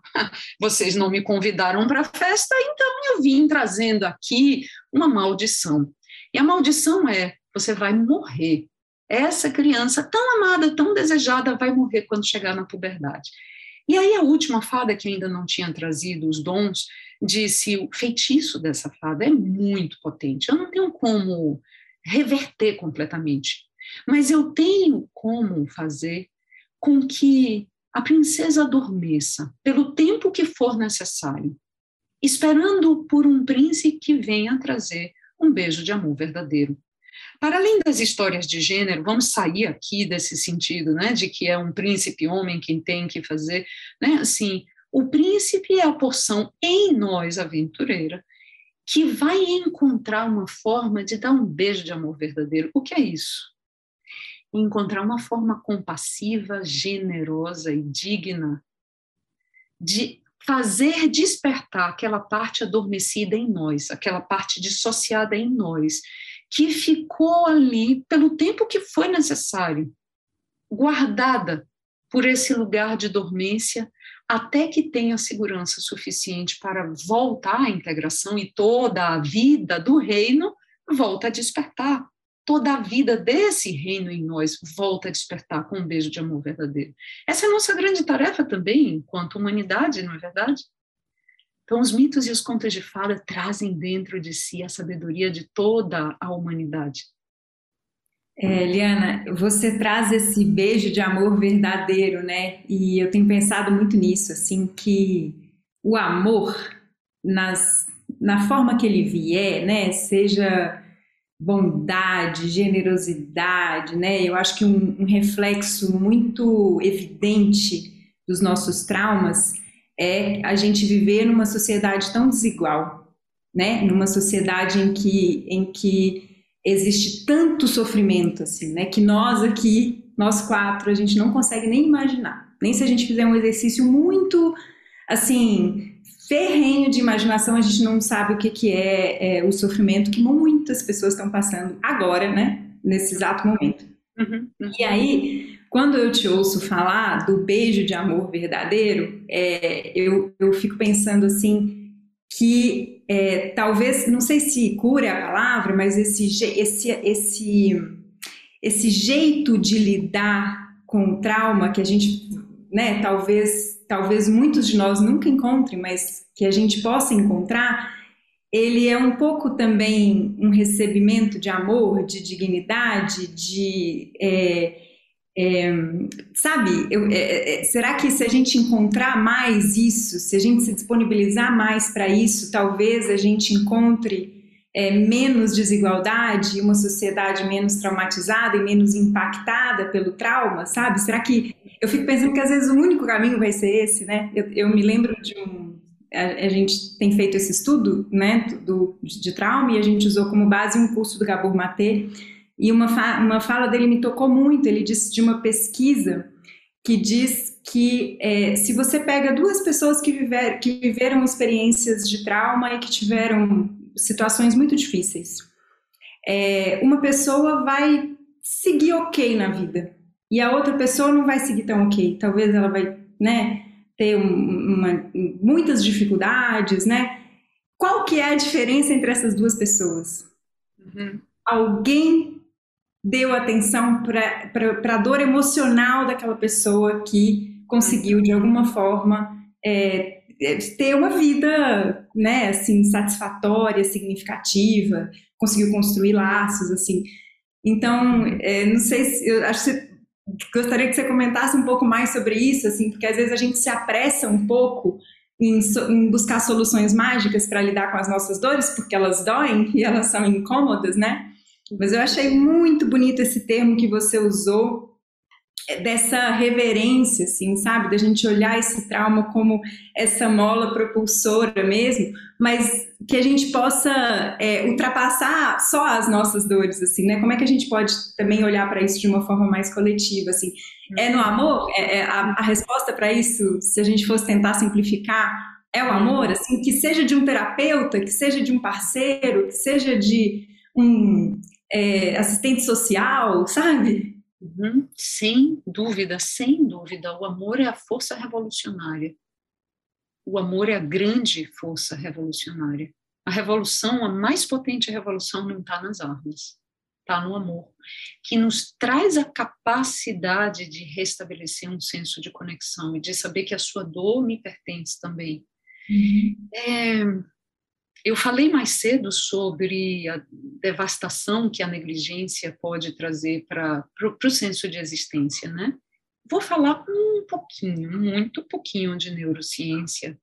vocês não me convidaram para a festa, então eu vim trazendo aqui uma maldição. E a maldição é: você vai morrer. Essa criança tão amada, tão desejada, vai morrer quando chegar na puberdade. E aí a última fada, que ainda não tinha trazido os dons, disse: o feitiço dessa fada é muito potente. Eu não tenho como reverter completamente. Mas eu tenho como fazer com que a princesa adormeça pelo tempo que for necessário, esperando por um príncipe que venha trazer um beijo de amor verdadeiro. Para além das histórias de gênero, vamos sair aqui desse sentido, né, de que é um príncipe homem quem tem que fazer, né, assim, o príncipe é a porção em nós aventureira que vai encontrar uma forma de dar um beijo de amor verdadeiro. O que é isso? Encontrar uma forma compassiva, generosa e digna de fazer despertar aquela parte adormecida em nós, aquela parte dissociada em nós, que ficou ali pelo tempo que foi necessário, guardada por esse lugar de dormência, até que tenha segurança suficiente para voltar à integração e toda a vida do reino volta a despertar. Toda a vida desse reino em nós volta a despertar com um beijo de amor verdadeiro. Essa é a nossa grande tarefa também, enquanto humanidade, não é verdade? Então, os mitos e os contos de fada trazem dentro de si a sabedoria de toda a humanidade. É, você traz esse beijo de amor verdadeiro, né? E eu tenho pensado muito nisso, assim, que o amor, nas, na forma que ele vier, né? Seja bondade, generosidade, né? Eu acho que um, um reflexo muito evidente dos nossos traumas é a gente viver numa sociedade tão desigual, né? Numa sociedade em que, em que existe tanto sofrimento, assim, né? Que nós aqui, nós quatro, a gente não consegue nem imaginar. Nem se a gente fizer um exercício muito, assim, ferrenho de imaginação, a gente não sabe o que, que é, é o sofrimento que muitas pessoas estão passando agora, né? Nesse exato momento. Uhum, uhum. E aí, quando eu te ouço falar do beijo de amor verdadeiro, é, eu, eu fico pensando assim, que é, talvez, não sei se cura é a palavra, mas esse, esse, esse, esse jeito de lidar com o trauma que a gente, né, talvez, talvez muitos de nós nunca encontrem, mas que a gente possa encontrar, ele é um pouco também um recebimento de amor, de dignidade, de é, é, sabe, eu, é, é, será que se a gente encontrar mais isso, se a gente se disponibilizar mais para isso, talvez a gente encontre é, menos desigualdade, uma sociedade menos traumatizada e menos impactada pelo trauma, sabe? Será que eu fico pensando que às vezes o único caminho vai ser esse, né? Eu, eu me lembro de um a, a, gente tem feito esse estudo, né, do, de trauma e a gente usou como base um curso do Gabor Maté e uma, fa uma fala dele me tocou muito. Ele disse de uma pesquisa que diz que é, se você pega duas pessoas que, viver, que viveram experiências de trauma e que tiveram situações muito difíceis, é, uma pessoa vai seguir ok na vida e a outra pessoa não vai seguir tão ok. Talvez ela vai, né, ter uma, muitas dificuldades, né? Qual que é a diferença entre essas duas pessoas? Uhum. Alguém deu atenção para a dor emocional daquela pessoa que conseguiu, de alguma forma, é, é, ter uma vida, né, assim, satisfatória, significativa, conseguiu construir laços, assim. Então, é, não sei se, eu acho que você, gostaria que você comentasse um pouco mais sobre isso, assim, porque às vezes a gente se apressa um pouco em, em buscar soluções mágicas para lidar com as nossas dores, porque elas doem e elas são incômodas, né? Mas eu achei muito bonito esse termo que você usou, é, dessa reverência, assim, sabe? Da gente olhar esse trauma como essa mola propulsora mesmo, mas que a gente possa é, ultrapassar só as nossas dores, assim, né? Como é que a gente pode também olhar para isso de uma forma mais coletiva, assim? É no amor? É, é a, a resposta para isso, se a gente fosse tentar simplificar, é o amor, assim, que seja de um terapeuta, que seja de um parceiro, que seja de um é, assistente social, sabe? Uhum. Sem dúvida, sem dúvida, o amor é a força revolucionária. O amor é a grande força revolucionária. A revolução, a mais potente revolução, não está nas armas, está no amor, que nos traz a capacidade de restabelecer um senso de conexão e de saber que a sua dor me pertence também. Uhum. É, eu falei mais cedo sobre a devastação que a negligência pode trazer para o senso de existência, né? Vou falar um pouquinho, muito pouquinho de neurociência,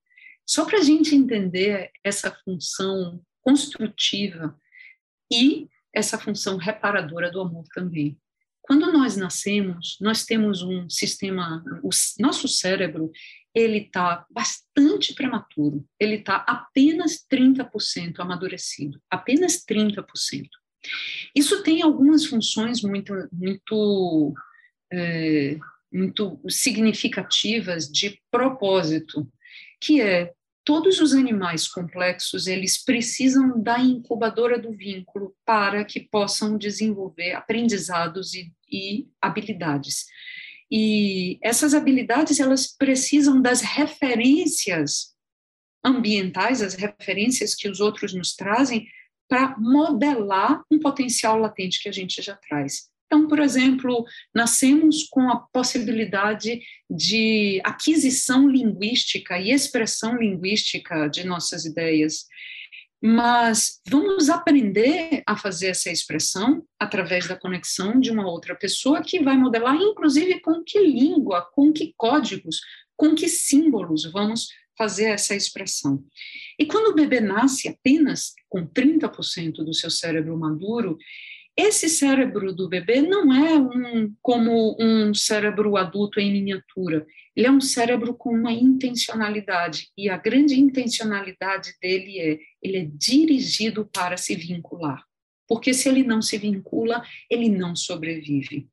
só para a gente entender essa função construtiva e essa função reparadora do amor também. Quando nós nascemos, nós temos um sistema, o nosso cérebro, ele está bastante prematuro, ele está apenas 30% amadurecido, apenas 30%. Isso tem algumas funções muito, muito, é, muito significativas de propósito, que é todos os animais complexos eles precisam da incubadora do vínculo para que possam desenvolver aprendizados e, e habilidades. E essas habilidades elas precisam das referências ambientais, as referências que os outros nos trazem para modelar um potencial latente que a gente já traz. Então, por exemplo, nascemos com a possibilidade de aquisição linguística e expressão linguística de nossas ideias mas vamos aprender a fazer essa expressão através da conexão de uma outra pessoa que vai modelar, inclusive, com que língua, com que códigos, com que símbolos vamos fazer essa expressão. E quando o bebê nasce apenas com 30% do seu cérebro maduro, esse cérebro do bebê não é um, como um cérebro adulto em miniatura. Ele é um cérebro com uma intencionalidade, e a grande intencionalidade dele é: ele é dirigido para se vincular. Porque se ele não se vincula, ele não sobrevive.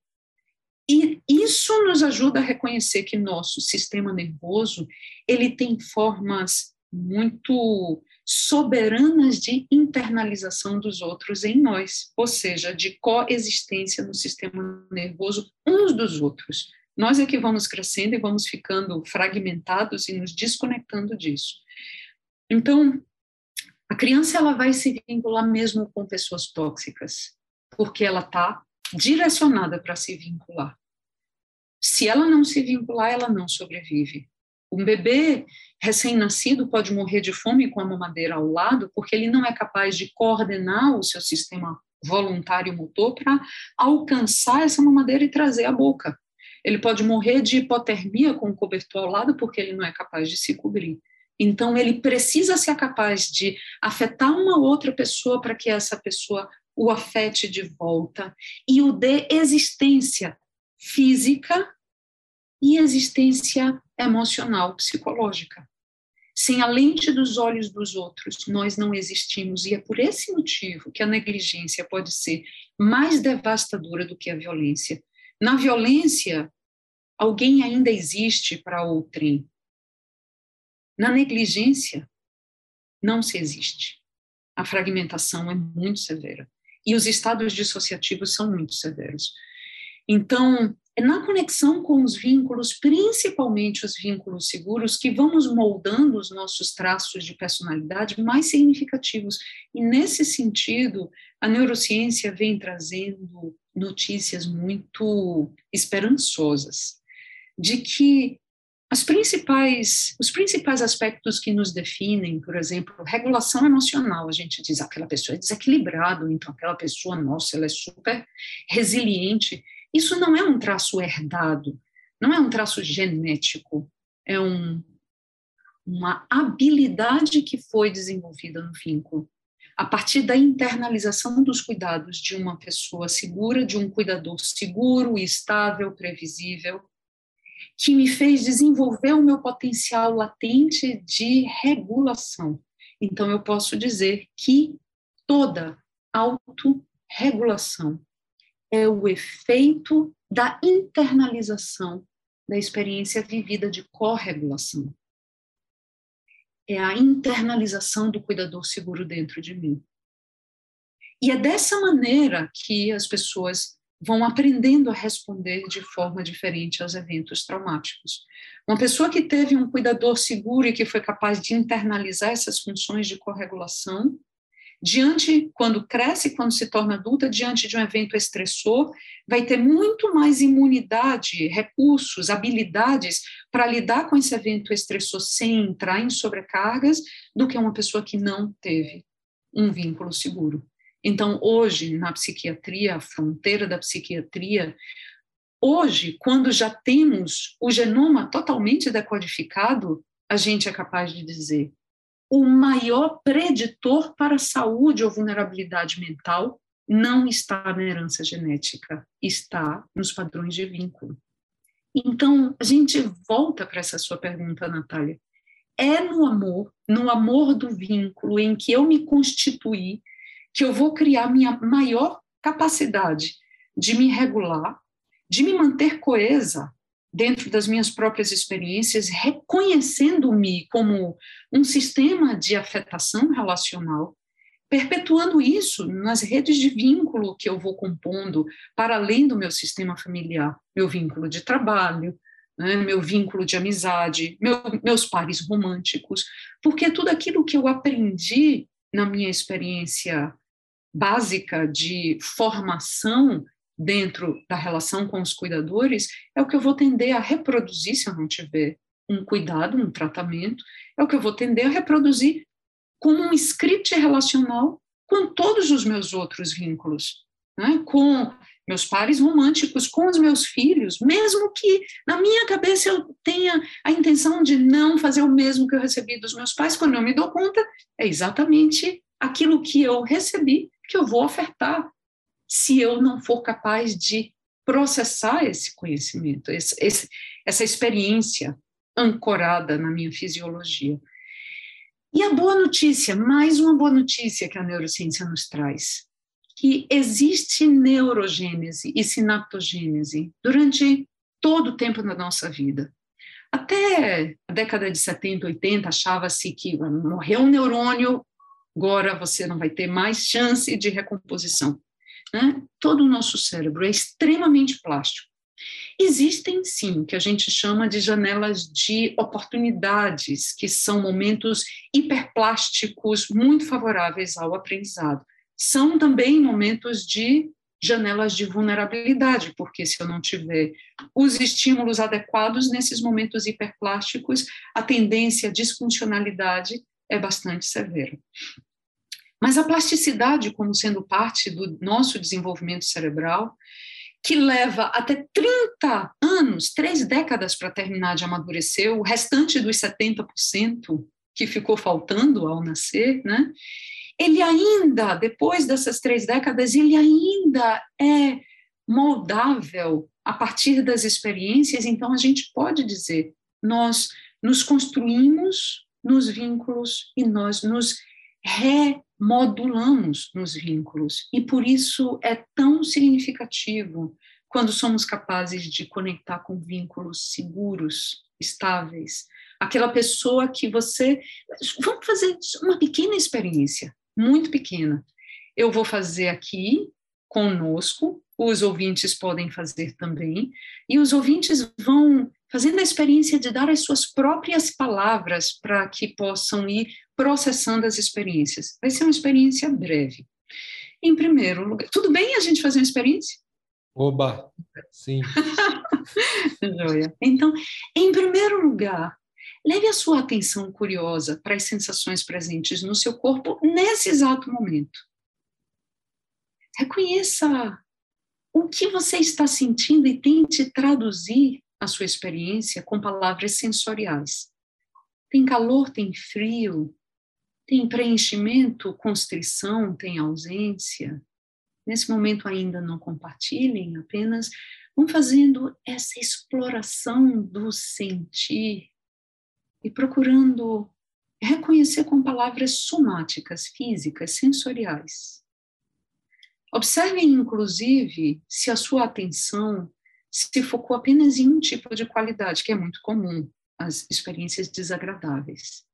E isso nos ajuda a reconhecer que nosso sistema nervoso, ele tem formas muito soberanas de internalização dos outros em nós, ou seja, de coexistência no sistema nervoso uns dos outros. Nós é que vamos crescendo e vamos ficando fragmentados e nos desconectando disso. Então, a criança ela vai se vincular mesmo com pessoas tóxicas, porque ela está direcionada para se vincular. Se ela não se vincular, ela não sobrevive. Um bebê recém-nascido pode morrer de fome com a mamadeira ao lado, porque ele não é capaz de coordenar o seu sistema voluntário motor para alcançar essa mamadeira e trazer à boca. Ele pode morrer de hipotermia com o cobertor ao lado, porque ele não é capaz de se cobrir. Então, ele precisa ser capaz de afetar uma outra pessoa para que essa pessoa o afete de volta e o dê existência física e existência emocional, psicológica. Sem a lente dos olhos dos outros, nós não existimos, e é por esse motivo que a negligência pode ser mais devastadora do que a violência. Na violência, alguém ainda existe para outrem. Na negligência, não se existe. A fragmentação é muito severa. E os estados dissociativos são muito severos. Então, na conexão com os vínculos, principalmente os vínculos seguros, que vamos moldando os nossos traços de personalidade mais significativos. E nesse sentido, a neurociência vem trazendo notícias muito esperançosas de que as principais, os principais aspectos que nos definem, por exemplo, regulação emocional, a gente diz aquela pessoa é desequilibrada, então aquela pessoa, nossa, ela é super resiliente. Isso não é um traço herdado, não é um traço genético, é um, uma habilidade que foi desenvolvida no vínculo. a partir da internalização dos cuidados de uma pessoa segura, de um cuidador seguro, estável, previsível, que me fez desenvolver o meu potencial latente de regulação. Então, eu posso dizer que toda autorregulação é o efeito da internalização da experiência vivida de corregulação é a internalização do cuidador seguro dentro de mim. E é dessa maneira que as pessoas vão aprendendo a responder de forma diferente aos eventos traumáticos. Uma pessoa que teve um cuidador seguro e que foi capaz de internalizar essas funções de corregulação, diante, quando cresce, quando se torna adulta, diante de um evento estressor, vai ter muito mais imunidade, recursos, habilidades para lidar com esse evento estressor sem entrar em sobrecargas do que uma pessoa que não teve um vínculo seguro. Então, hoje, na psiquiatria, a fronteira da psiquiatria, hoje, quando já temos o genoma totalmente decodificado, a gente é capaz de dizer o maior preditor para saúde ou vulnerabilidade mental não está na herança genética, está nos padrões de vínculo. Então, a gente volta para essa sua pergunta, Natália. É no amor, no amor do vínculo em que eu me constituí, que eu vou criar minha maior capacidade de me regular, de me manter coesa, dentro das minhas próprias experiências, reconhecendo-me como um sistema de afetação relacional, perpetuando isso nas redes de vínculo que eu vou compondo, para além do meu sistema familiar, meu vínculo de trabalho, né, meu vínculo de amizade, meu, meus pares românticos, porque tudo aquilo que eu aprendi na minha experiência básica de formação dentro da relação com os cuidadores é o que eu vou tender a reproduzir se eu não tiver um cuidado, um tratamento, é o que eu vou tender a reproduzir como um script relacional com todos os meus outros vínculos, né? com meus pares românticos, com os meus filhos, mesmo que na minha cabeça eu tenha a intenção de não fazer o mesmo que eu recebi dos meus pais, quando eu me dou conta, é exatamente aquilo que eu recebi que eu vou ofertar se eu não for capaz de processar esse conhecimento, esse, esse, essa experiência ancorada na minha fisiologia. E a boa notícia, mais uma boa notícia que a neurociência nos traz, que existe neurogênese e sinaptogênese durante todo o tempo da nossa vida. Até a década de 70, 80, achava-se que morreu um neurônio, agora você não vai ter mais chance de recomposição. Né? Todo o nosso cérebro é extremamente plástico. Existem, sim, o que a gente chama de janelas de oportunidades, que são momentos hiperplásticos muito favoráveis ao aprendizado. São também momentos de janelas de vulnerabilidade, porque se eu não tiver os estímulos adequados nesses momentos hiperplásticos, a tendência à disfuncionalidade é bastante severa. Mas a plasticidade, como sendo parte do nosso desenvolvimento cerebral, que leva até 30 anos, três décadas para terminar de amadurecer, o restante dos 70% que ficou faltando ao nascer, né? Ele ainda, depois dessas três décadas, ele ainda é moldável a partir das experiências, então a gente pode dizer, nós nos construímos nos vínculos e nós nos remodulamos nos vínculos. E por isso é tão significativo quando somos capazes de conectar com vínculos seguros, estáveis. Aquela pessoa que você. Vamos fazer uma pequena experiência, muito pequena. Eu vou fazer aqui conosco, os ouvintes podem fazer também, e os ouvintes vão fazendo a experiência de dar as suas próprias palavras para que possam ir processando as experiências. Vai ser uma experiência breve. Em primeiro lugar, tudo bem a gente fazer uma experiência? Oba, sim. Joia. Então, em primeiro lugar, leve a sua atenção curiosa para as sensações presentes no seu corpo nesse exato momento. Reconheça o que você está sentindo e tente traduzir a sua experiência com palavras sensoriais. Tem calor, tem frio, Tem preenchimento, constrição, tem ausência. Nesse momento ainda não compartilhem, apenas vão fazendo essa exploração do sentir e procurando reconhecer com palavras somáticas, físicas, sensoriais. Observem, inclusive, se a sua atenção se focou apenas em um tipo de qualidade, que é muito comum, as experiências desagradáveis.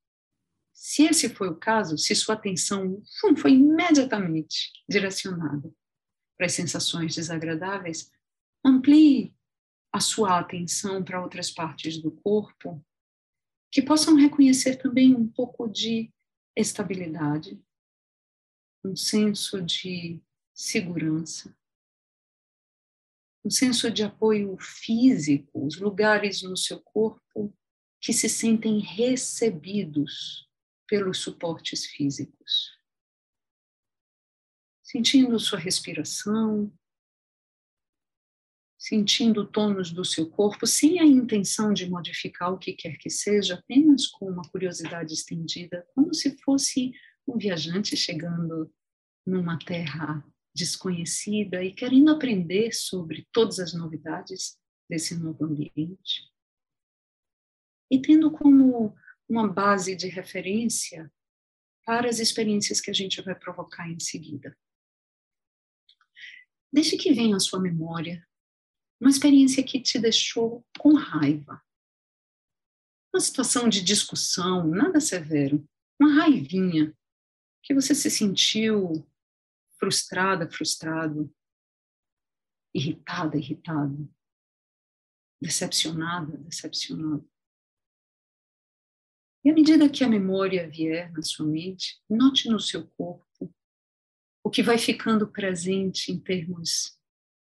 Se esse foi o caso, se sua atenção foi imediatamente direcionada para as sensações desagradáveis, amplie a sua atenção para outras partes do corpo que possam reconhecer também um pouco de estabilidade, um senso de segurança, um senso de apoio físico, os lugares no seu corpo que se sentem recebidos pelos suportes físicos. Sentindo sua respiração, sentindo tônus do seu corpo, sem a intenção de modificar o que quer que seja, apenas com uma curiosidade estendida, como se fosse um viajante chegando numa terra desconhecida e querendo aprender sobre todas as novidades desse novo ambiente. E tendo como uma base de referência para as experiências que a gente vai provocar em seguida. Deixe que venha à sua memória uma experiência que te deixou com raiva. Uma situação de discussão, nada severo, uma raivinha, que você se sentiu frustrada, frustrado, irritada, irritado, decepcionada, decepcionado. E à medida que a memória vier na sua mente, note no seu corpo o que vai ficando presente em termos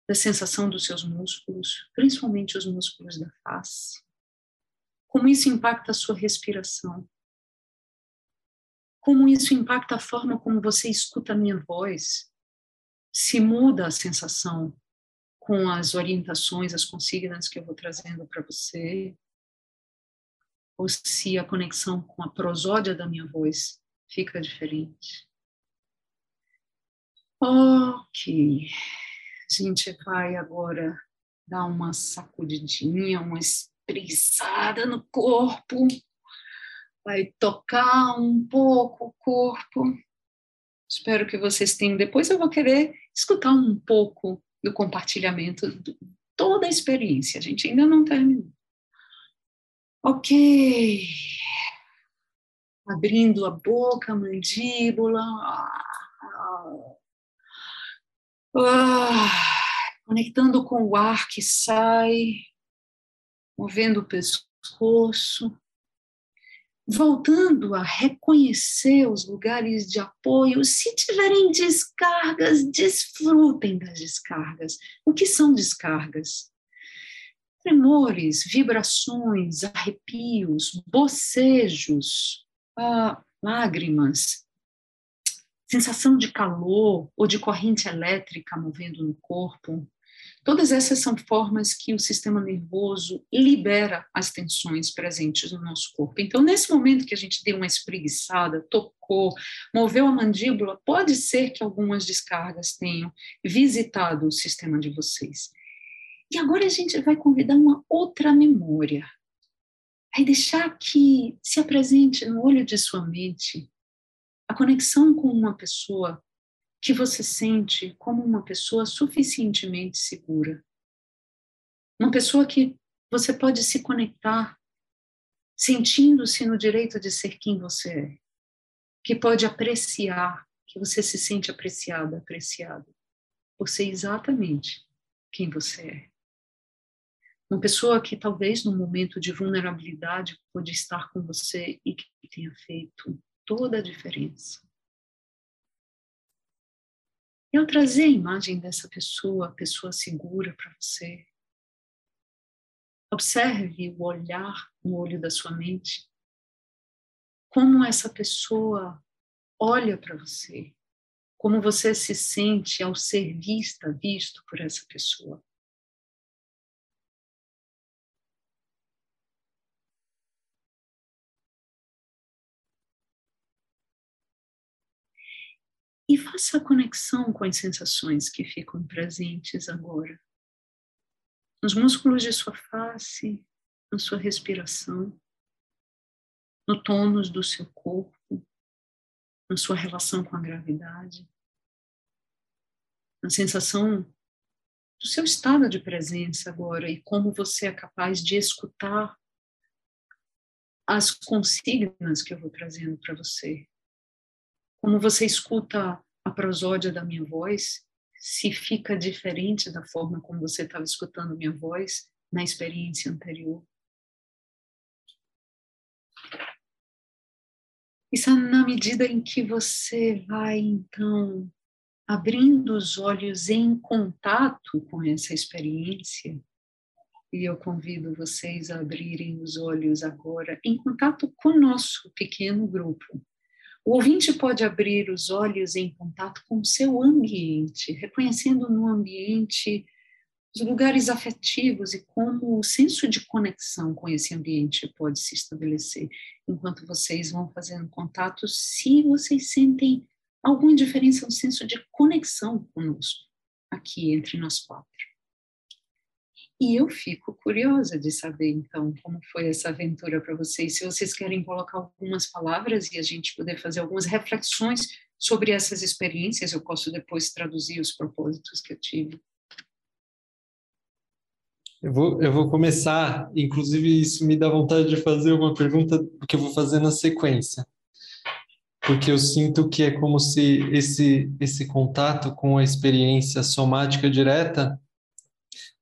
da sensação dos seus músculos, principalmente os músculos da face. Como isso impacta a sua respiração. Como isso impacta a forma como você escuta a minha voz. Se muda a sensação com as orientações, as consignas que eu vou trazendo para você, ou se a conexão com a prosódia da minha voz fica diferente. Ok. A gente vai agora dar uma sacudidinha, uma espreguiçada no corpo, vai tocar um pouco o corpo. Espero que vocês tenham. Depois eu vou querer escutar um pouco do compartilhamento de toda a experiência. A gente ainda não terminou. Ok. Abrindo a boca, a mandíbula. Ah, conectando com o ar que sai, movendo o pescoço, voltando a reconhecer os lugares de apoio. Se tiverem descargas, desfrutem das descargas. O que são descargas? Tremores, vibrações, arrepios, bocejos, ah, lágrimas, sensação de calor ou de corrente elétrica movendo no corpo. Todas essas são formas que o sistema nervoso libera as tensões presentes no nosso corpo. Então, nesse momento que a gente deu uma espreguiçada, tocou, moveu a mandíbula, pode ser que algumas descargas tenham visitado o sistema de vocês. E agora a gente vai convidar uma outra memória. Vai deixar que se apresente no olho de sua mente a conexão com uma pessoa que você sente como uma pessoa suficientemente segura. Uma pessoa que você pode se conectar sentindo-se no direito de ser quem você é. Que pode apreciar, que você se sente apreciada, apreciado, por ser exatamente quem você é. Uma pessoa que talvez no momento de vulnerabilidade pode estar com você e que tenha feito toda a diferença. E ao trazer a imagem dessa pessoa, pessoa segura para você, observe o olhar no olho da sua mente, como essa pessoa olha para você, como você se sente ao ser vista, visto por essa pessoa. E faça a conexão com as sensações que ficam presentes agora. Nos músculos de sua face, na sua respiração, no tônus do seu corpo, na sua relação com a gravidade, na sensação do seu estado de presença agora e como você é capaz de escutar as consignas que eu vou trazendo para você. Como você escuta a prosódia da minha voz, se fica diferente da forma como você estava escutando minha voz na experiência anterior. Isso é na medida em que você vai, então, abrindo os olhos em contato com essa experiência, e eu convido vocês a abrirem os olhos agora em contato com o nosso pequeno grupo. O ouvinte pode abrir os olhos em contato com o seu ambiente, reconhecendo no ambiente os lugares afetivos e como o senso de conexão com esse ambiente pode se estabelecer enquanto vocês vão fazendo contato, se vocês sentem alguma diferença no senso de conexão conosco, aqui entre nós quatro. E eu fico curiosa de saber, então, como foi essa aventura para vocês. Se vocês querem colocar algumas palavras e a gente poder fazer algumas reflexões sobre essas experiências, eu posso depois traduzir os propósitos que eu tive. Eu vou, eu vou começar, inclusive isso me dá vontade de fazer uma pergunta que eu vou fazer na sequência. Porque eu sinto que é como se esse, esse contato com a experiência somática direta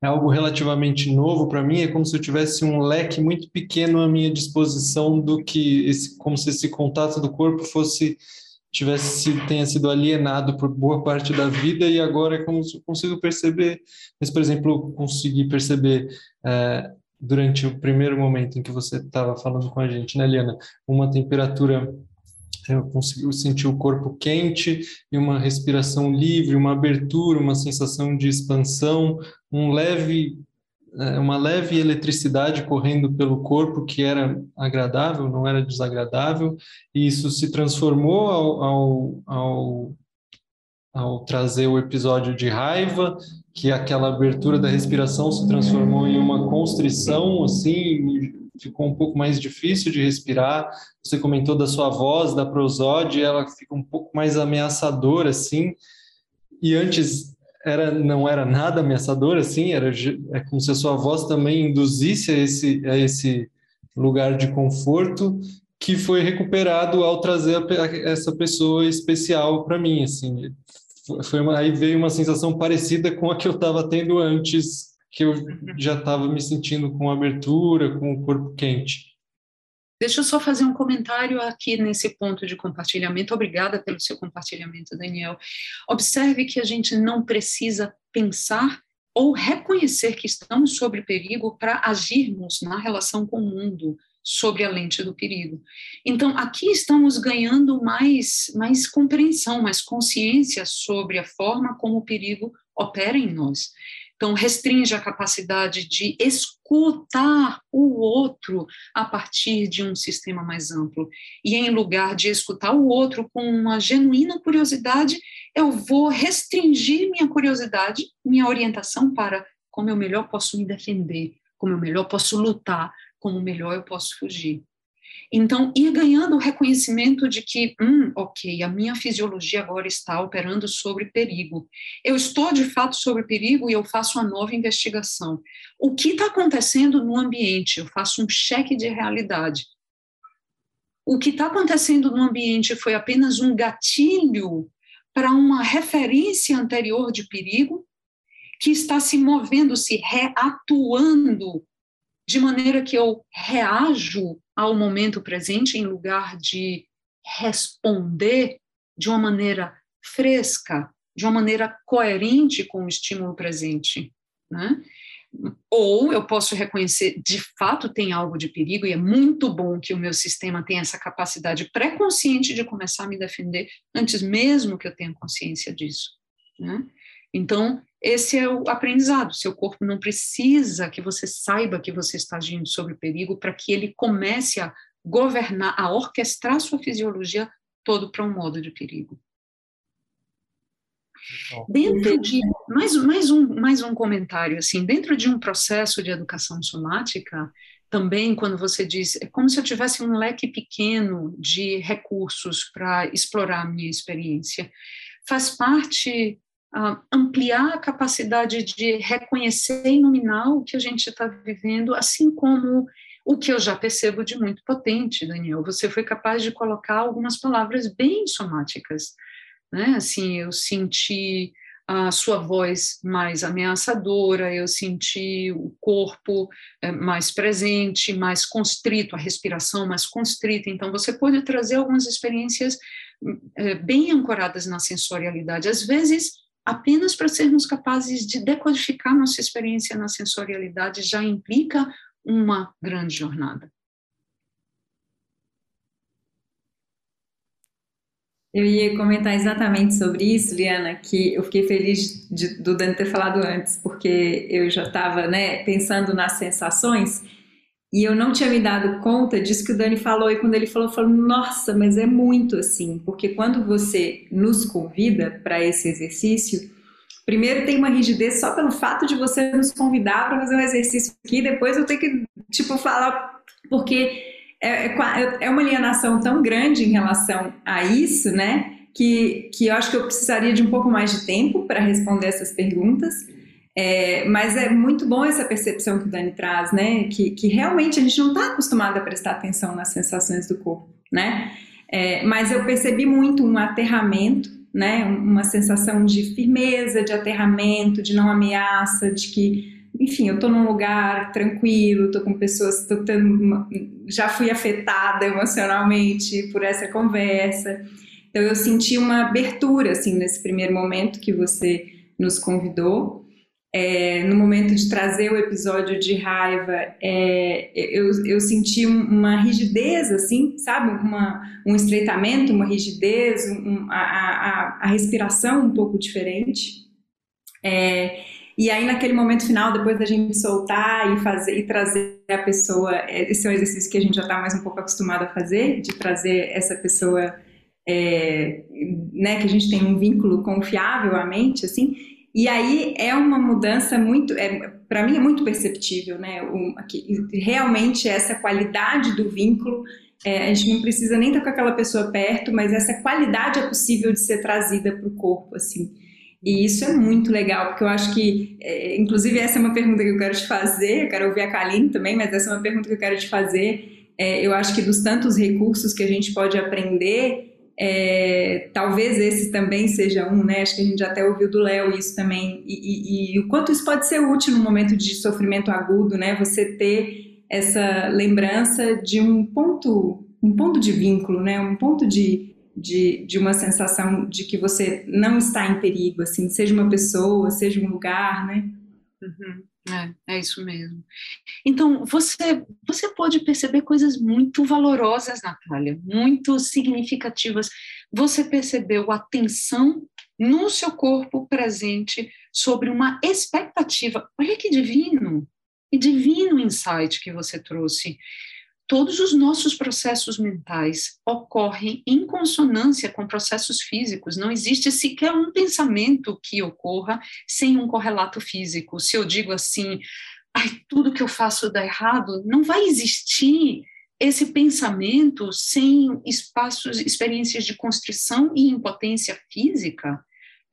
é algo relativamente novo para mim, é como se eu tivesse um leque muito pequeno à minha disposição do que esse, como se esse contato do corpo fosse tivesse tenha sido alienado por boa parte da vida e agora é como se eu consigo perceber, mas por exemplo, eu consegui perceber é, durante o primeiro momento em que você estava falando com a gente, né, Liana, uma temperatura eu consegui sentir o corpo quente e uma respiração livre, uma abertura, uma sensação de expansão, um leve é, uma leve eletricidade correndo pelo corpo que era agradável, não era desagradável, e isso se transformou ao, ao, ao, ao trazer o episódio de raiva, que aquela abertura da respiração se transformou em uma constrição, assim, ficou um pouco mais difícil de respirar. Você comentou da sua voz, da prosódia, ela fica um pouco mais ameaçadora, assim. E antes era não era nada ameaçador assim, era é como se a sua voz também induzisse a esse a esse lugar de conforto que foi recuperado ao trazer a, essa pessoa especial para mim assim. Foi uma, aí veio uma sensação parecida com a que eu estava tendo antes, que eu já estava me sentindo com abertura, com o corpo quente. Deixa eu só fazer um comentário aqui nesse ponto de compartilhamento. Obrigada pelo seu compartilhamento, Daniel. Observe que a gente não precisa pensar ou reconhecer que estamos sob perigo para agirmos na relação com o mundo sobre a lente do perigo. Então, aqui estamos ganhando mais, mais compreensão, mais consciência sobre a forma como o perigo opera em nós. Então, restringe a capacidade de escutar o outro a partir de um sistema mais amplo. E em lugar de escutar o outro com uma genuína curiosidade, eu vou restringir minha curiosidade, minha orientação para como eu melhor posso me defender, como eu melhor posso lutar, como melhor eu posso fugir. Então, ir ganhando o reconhecimento de que, hum, ok, a minha fisiologia agora está operando sobre perigo. Eu estou de fato sobre perigo e eu faço uma nova investigação. O que está acontecendo no ambiente? Eu faço um cheque de realidade. O que está acontecendo no ambiente foi apenas um gatilho para uma referência anterior de perigo que está se movendo, se reatuando de maneira que eu reajo ao momento presente em lugar de responder de uma maneira fresca, de uma maneira coerente com o estímulo presente, né? Ou eu posso reconhecer, de fato tem algo de perigo e é muito bom que o meu sistema tenha essa capacidade pré-consciente de começar a me defender antes mesmo que eu tenha consciência disso, né? Então, esse é o aprendizado. Seu corpo não precisa que você saiba que você está agindo sob perigo para que ele comece a governar, a orquestrar sua fisiologia todo para um modo de perigo. Dentro de mais, mais, um, mais um comentário assim, dentro de um processo de educação somática, também quando você diz é como se eu tivesse um leque pequeno de recursos para explorar a minha experiência, faz parte ampliar a capacidade de reconhecer e nominar o que a gente está vivendo, assim como o que eu já percebo de muito potente, Daniel. Você foi capaz de colocar algumas palavras bem somáticas, né? Assim, eu senti a sua voz mais ameaçadora, eu senti o corpo é, mais presente, mais constrito, a respiração mais constrita. Então, você pode trazer algumas experiências é, bem ancoradas na sensorialidade. Às vezes, apenas para sermos capazes de decodificar nossa experiência na sensorialidade já implica uma grande jornada. Eu ia comentar exatamente sobre isso, Liana, que eu fiquei feliz de, do Dani ter falado antes, porque eu já estava né, pensando nas sensações e eu não tinha me dado conta disso que o Dani falou. E quando ele falou, eu falei, nossa, mas é muito assim, porque quando você nos convida para esse exercício, primeiro tem uma rigidez só pelo fato de você nos convidar para fazer um exercício aqui, depois eu tenho que, tipo, falar, porque é, é, é uma alienação tão grande em relação a isso, né? Que, que eu acho que eu precisaria de um pouco mais de tempo para responder essas perguntas. É, mas é muito bom essa percepção que o Dani traz, né? Que, que realmente a gente não está acostumado a prestar atenção nas sensações do corpo, né? É, mas eu percebi muito um aterramento, né? Uma sensação de firmeza, de aterramento, de não ameaça, de que enfim, eu estou num lugar tranquilo, estou com pessoas, tô tendo, já fui afetada emocionalmente por essa conversa. Então eu senti uma abertura assim nesse primeiro momento que você nos convidou. É, no momento de trazer o episódio de raiva, é, eu, eu senti uma rigidez, assim, sabe? Uma, um estreitamento, uma rigidez, um, a, a, a respiração um pouco diferente. É, e aí, naquele momento final, depois da gente soltar e fazer e trazer a pessoa, é, esse é um exercício que a gente já está mais um pouco acostumado a fazer, de trazer essa pessoa, é, né, que a gente tem um vínculo confiável à mente, assim. E aí é uma mudança muito, é, para mim é muito perceptível, né? Que realmente essa qualidade do vínculo, é, a gente não precisa nem estar com aquela pessoa perto, mas essa qualidade é possível de ser trazida para o corpo, assim. E isso é muito legal, porque eu acho que, é, inclusive, essa é uma pergunta que eu quero te fazer, eu quero ouvir a Kaline também, mas essa é uma pergunta que eu quero te fazer. É, eu acho que dos tantos recursos que a gente pode aprender, é, talvez esse também seja um, né? Acho que a gente até ouviu do Léo isso também, e, e, e, o quanto isso pode ser útil no momento de sofrimento agudo, né? Você ter essa lembrança de um ponto, um ponto de vínculo, né? Um ponto de de, de uma sensação de que você não está em perigo, assim, seja uma pessoa, seja um lugar, né? Uhum. É, é isso mesmo. Então, você, você pode perceber coisas muito valorosas, Natália, muito significativas. Você percebeu a tensão no seu corpo presente sobre uma expectativa. Olha que divino, que divino insight que você trouxe todos os nossos processos mentais ocorrem em consonância com processos físicos. Não existe sequer um pensamento que ocorra sem um correlato físico. Se eu digo assim, ai, tudo que eu faço dá errado, não vai existir esse pensamento sem espaços, experiências de constrição e impotência física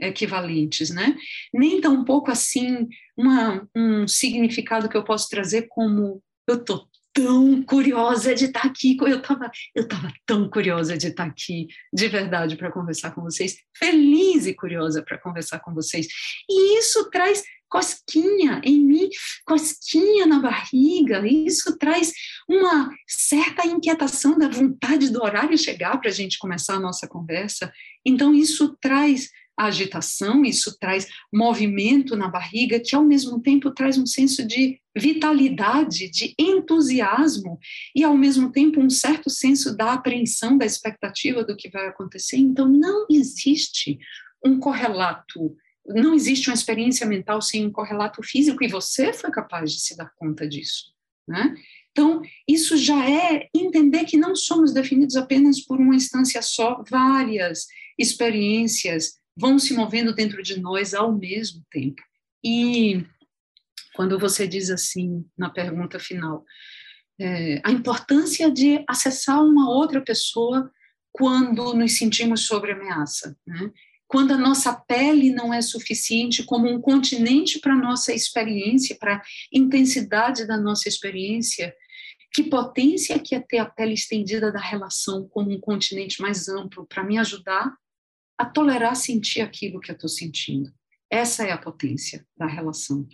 equivalentes, né? Nem tão pouco assim uma, um significado que eu posso trazer como eu estou tão curiosa de estar aqui. Eu estava eu tava tão curiosa de estar aqui, de verdade, para conversar com vocês, feliz e curiosa para conversar com vocês. E isso traz cosquinha em mim, cosquinha na barriga, isso traz uma certa inquietação da vontade do horário chegar para a gente começar a nossa conversa. Então, isso traz agitação, isso traz movimento na barriga, que ao mesmo tempo traz um senso de vitalidade, de entusiasmo e ao mesmo tempo um certo senso da apreensão, da expectativa do que vai acontecer. Então, não existe um correlato, não existe uma experiência mental sem um correlato físico e você foi capaz de se dar conta disso, né? Então, isso já é entender que não somos definidos apenas por uma instância só, várias experiências vão se movendo dentro de nós ao mesmo tempo. E quando você diz assim, na pergunta final, é, a importância de acessar uma outra pessoa quando nos sentimos sob ameaça, né? quando a nossa pele não é suficiente como um continente para nossa experiência, para a intensidade da nossa experiência, que potência que é ter a pele estendida da relação como um continente mais amplo para me ajudar a tolerar sentir aquilo que eu estou sentindo. Essa é a potência da relação.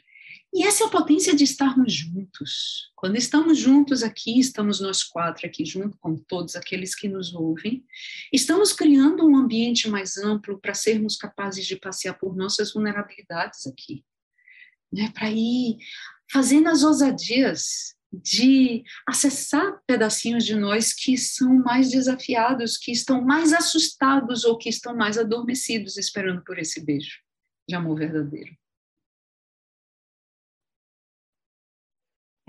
E essa é a potência de estarmos juntos. Quando estamos juntos aqui, estamos nós quatro aqui, junto com todos aqueles que nos ouvem, estamos criando um ambiente mais amplo para sermos capazes de passear por nossas vulnerabilidades aqui. Né? Para ir fazendo as ousadias de acessar pedacinhos de nós que são mais desafiados, que estão mais assustados ou que estão mais adormecidos esperando por esse beijo de amor verdadeiro.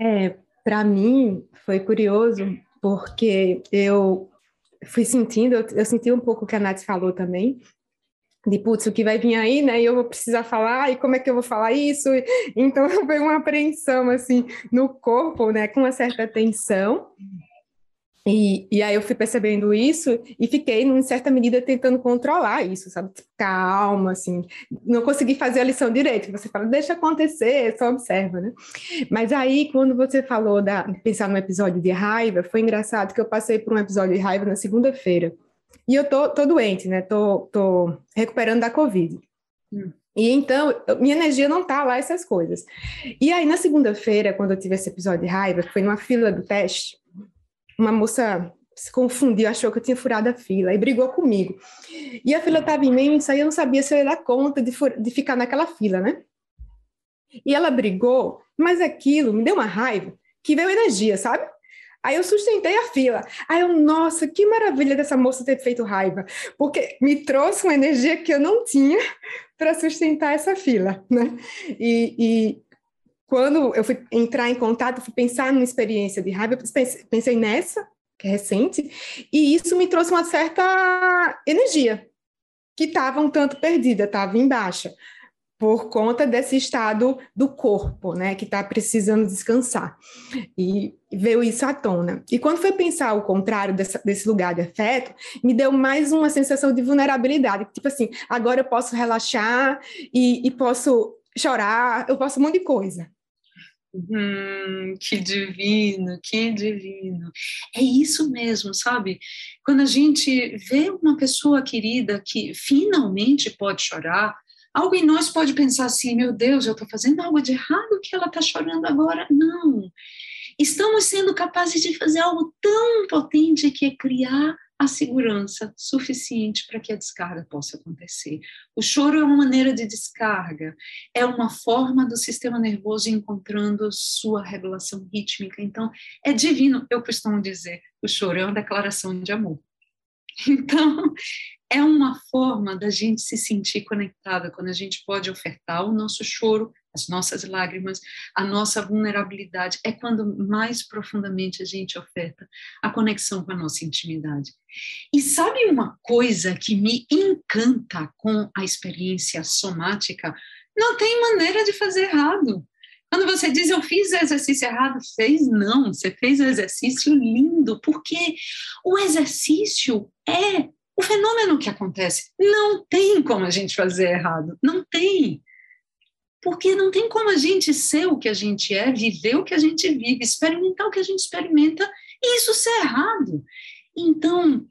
É, para mim foi curioso porque eu fui sentindo, eu, eu senti um pouco o que a Nath falou também, de putz, o que vai vir aí, né? E eu vou precisar falar, e como é que eu vou falar isso? Então foi uma apreensão assim no corpo, né? Com uma certa tensão. E, e aí eu fui percebendo isso e fiquei, em certa medida, tentando controlar isso, sabe? Calma, assim. Não consegui fazer a lição direito. Você fala, deixa acontecer, só observa, né? Mas aí, quando você falou da pensar no episódio de raiva, foi engraçado que eu passei por um episódio de raiva na segunda-feira. E eu tô, tô doente, né? Tô, tô recuperando da Covid. Hum. E então, minha energia não tá lá, essas coisas. E aí, na segunda-feira, quando eu tive esse episódio de raiva, foi numa fila do teste, uma moça se confundiu, achou que eu tinha furado a fila e brigou comigo. E a fila estava imensa e eu não sabia se eu ia dar conta de, de ficar naquela fila, né? E ela brigou, mas aquilo me deu uma raiva que veio energia, sabe? Aí eu sustentei a fila. Aí eu, nossa, que maravilha dessa moça ter feito raiva, porque me trouxe uma energia que eu não tinha para sustentar essa fila, né? E, e, quando eu fui entrar em contato, fui pensar numa experiência de raiva, pensei nessa, que é recente, e isso me trouxe uma certa energia, que estava um tanto perdida, estava em baixa, por conta desse estado do corpo, né, que está precisando descansar. E veio isso à tona. E quando foi pensar o contrário dessa, desse lugar de afeto, me deu mais uma sensação de vulnerabilidade, tipo assim, agora eu posso relaxar e, e posso chorar, eu posso um monte de coisa. Hum, que divino, que divino. É isso mesmo, sabe? Quando a gente vê uma pessoa querida que finalmente pode chorar, algo em nós pode pensar assim: meu Deus, eu estou fazendo algo de errado que ela está chorando agora. Não. Estamos sendo capazes de fazer algo tão potente que é criar a segurança suficiente para que a descarga possa acontecer. O choro é uma maneira de descarga, é uma forma do sistema nervoso encontrando sua regulação rítmica. Então, é divino, eu costumo dizer, o choro é uma declaração de amor. Então, é uma forma da gente se sentir conectada quando a gente pode ofertar o nosso choro, as nossas lágrimas, a nossa vulnerabilidade. É quando mais profundamente a gente oferta a conexão com a nossa intimidade. E sabe uma coisa que me encanta com a experiência somática? Não tem maneira de fazer errado. Quando você diz eu fiz o exercício errado, fez não, você fez o exercício lindo, porque o exercício é o fenômeno que acontece. Não tem como a gente fazer errado, não tem. Porque não tem como a gente ser o que a gente é, viver o que a gente vive, experimentar o que a gente experimenta e isso ser errado. Então,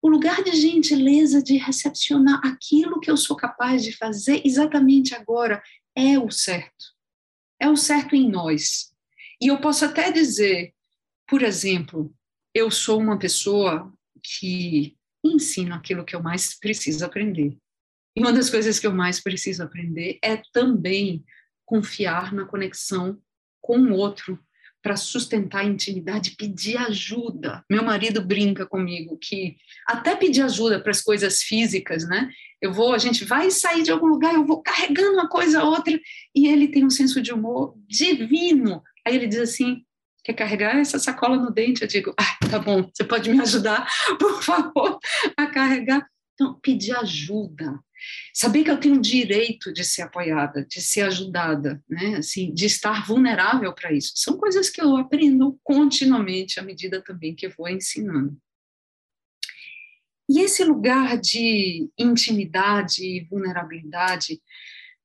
o lugar de gentileza, de recepcionar aquilo que eu sou capaz de fazer exatamente agora, é o certo. É o certo em nós. E eu posso até dizer, por exemplo, eu sou uma pessoa que ensino aquilo que eu mais preciso aprender. E uma das coisas que eu mais preciso aprender é também confiar na conexão com o outro para sustentar a intimidade, pedir ajuda. Meu marido brinca comigo que até pedir ajuda para as coisas físicas, né? Eu vou, a gente vai sair de algum lugar, eu vou carregando uma coisa a outra, e ele tem um senso de humor divino. Aí ele diz assim: quer carregar essa sacola no dente? Eu digo, ah, tá bom, você pode me ajudar, por favor, a carregar? Então, pedir ajuda. Saber que eu tenho o direito de ser apoiada, de ser ajudada, né? Assim, de estar vulnerável para isso. São coisas que eu aprendo continuamente à medida também que eu vou ensinando. E esse lugar de intimidade e vulnerabilidade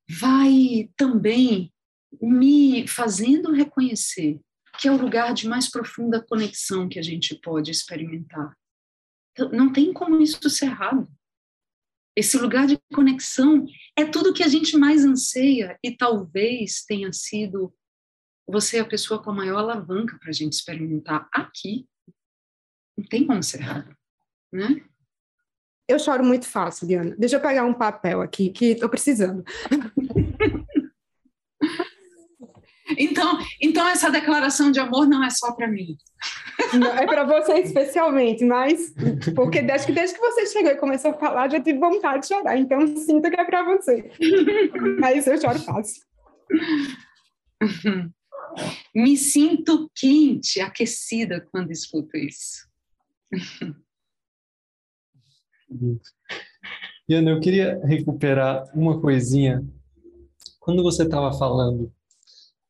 vai também me fazendo reconhecer que é o lugar de mais profunda conexão que a gente pode experimentar. Não tem como isso ser errado. Esse lugar de conexão é tudo que a gente mais anseia e talvez tenha sido você a pessoa com a maior alavanca para a gente experimentar aqui. Não tem como ser errado, né? Eu choro muito fácil, Diana. Deixa eu pegar um papel aqui que estou precisando. Então, então essa declaração de amor não é só para mim. Não, é para você especialmente, mas porque desde que, desde que você chegou e começou a falar, já tive vontade de chorar, então sinto que é para você. mas eu choro fácil. Me sinto quente, aquecida quando escuto isso. Iana, eu queria recuperar uma coisinha. Quando você estava falando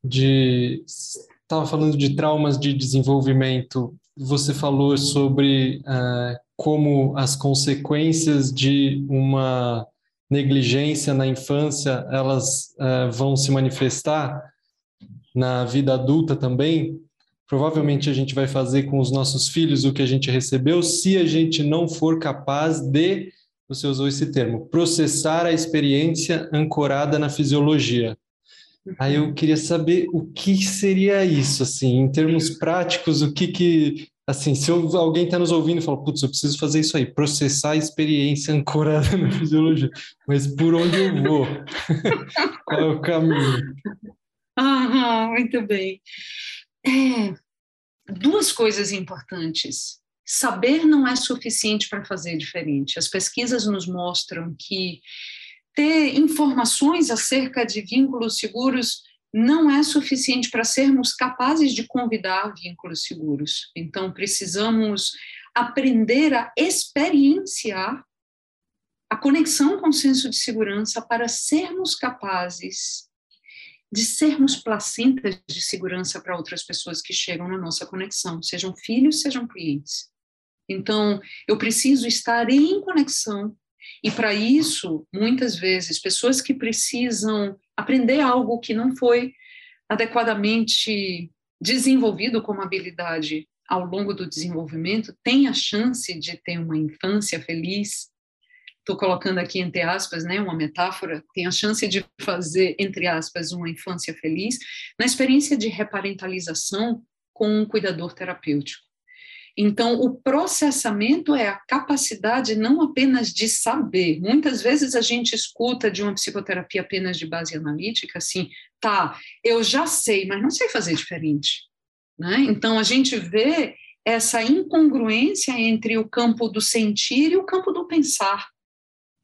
de estava falando de traumas de desenvolvimento. Você falou sobre uh, como as consequências de uma negligência na infância elas uh, vão se manifestar na vida adulta também. Provavelmente a gente vai fazer com os nossos filhos o que a gente recebeu se a gente não for capaz de, você usou esse termo, processar a experiência ancorada na fisiologia. Aí eu queria saber o que seria isso, assim, em termos práticos, o que que, assim, se eu, alguém está nos ouvindo e fala, putz, eu preciso fazer isso aí, processar a experiência ancorada na fisiologia, mas por onde eu vou? Qual é o caminho? Ah, muito bem. É, duas coisas importantes. Saber não é suficiente para fazer diferente. As pesquisas nos mostram que ter informações acerca de vínculos seguros não é suficiente para sermos capazes de convidar vínculos seguros. Então, precisamos aprender a experienciar a conexão com o senso de segurança para sermos capazes de sermos placentas de segurança para outras pessoas que chegam na nossa conexão, sejam filhos, sejam clientes. Então, eu preciso estar em conexão e para isso, muitas vezes, pessoas que precisam aprender algo que não foi adequadamente desenvolvido como habilidade ao longo do desenvolvimento, têm a chance de ter uma infância feliz. Estou colocando aqui entre aspas, né, uma metáfora, tem a chance de fazer entre aspas uma infância feliz na experiência de reparentalização com um cuidador terapêutico. Então, o processamento é a capacidade não apenas de saber. Muitas vezes a gente escuta de uma psicoterapia apenas de base analítica, assim, tá, eu já sei, mas não sei fazer diferente. Né? Então, a gente vê essa incongruência entre o campo do sentir e o campo do pensar,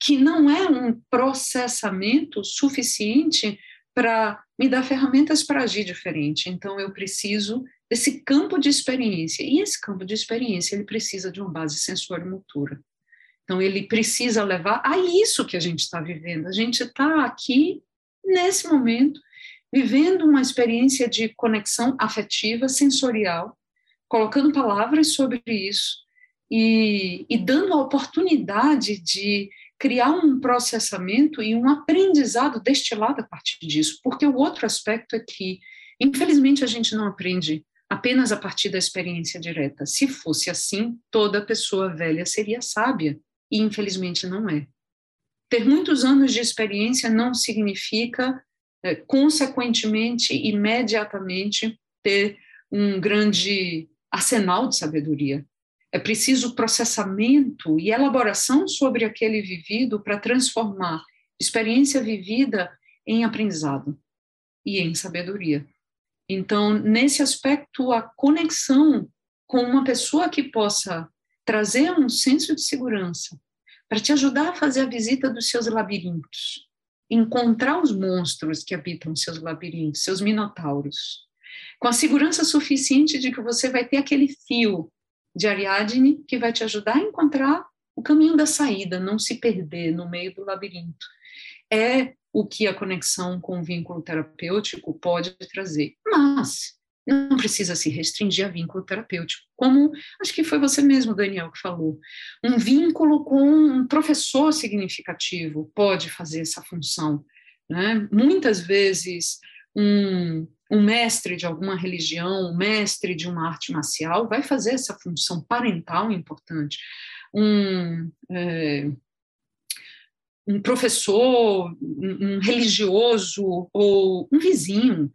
que não é um processamento suficiente para me dar ferramentas para agir diferente. Então, eu preciso desse campo de experiência. E esse campo de experiência, ele precisa de uma base sensório-motora. Então, ele precisa levar a isso que a gente está vivendo. A gente está aqui, nesse momento, vivendo uma experiência de conexão afetiva, sensorial, colocando palavras sobre isso e, e dando a oportunidade de criar um processamento e um aprendizado destilado a partir disso. Porque o outro aspecto é que, infelizmente, a gente não aprende apenas a partir da experiência direta. Se fosse assim, toda pessoa velha seria sábia, e infelizmente não é. Ter muitos anos de experiência não significa, é, consequentemente, imediatamente, ter um grande arsenal de sabedoria. É preciso processamento e elaboração sobre aquele vivido para transformar experiência vivida em aprendizado e em sabedoria. Então, nesse aspecto, a conexão com uma pessoa que possa trazer um senso de segurança para te ajudar a fazer a visita dos seus labirintos, encontrar os monstros que habitam seus labirintos, seus minotauros, com a segurança suficiente de que você vai ter aquele fio de Ariadne que vai te ajudar a encontrar o caminho da saída, não se perder no meio do labirinto. É o que a conexão com o vínculo terapêutico pode trazer. Mas não precisa se restringir a vínculo terapêutico, como acho que foi você mesmo, Daniel, que falou. Um vínculo com um professor significativo pode fazer essa função. Né? Muitas vezes, um, um mestre de alguma religião, um mestre de uma arte marcial, vai fazer essa função parental importante. Um, é, um professor, um, religioso ou um vizinho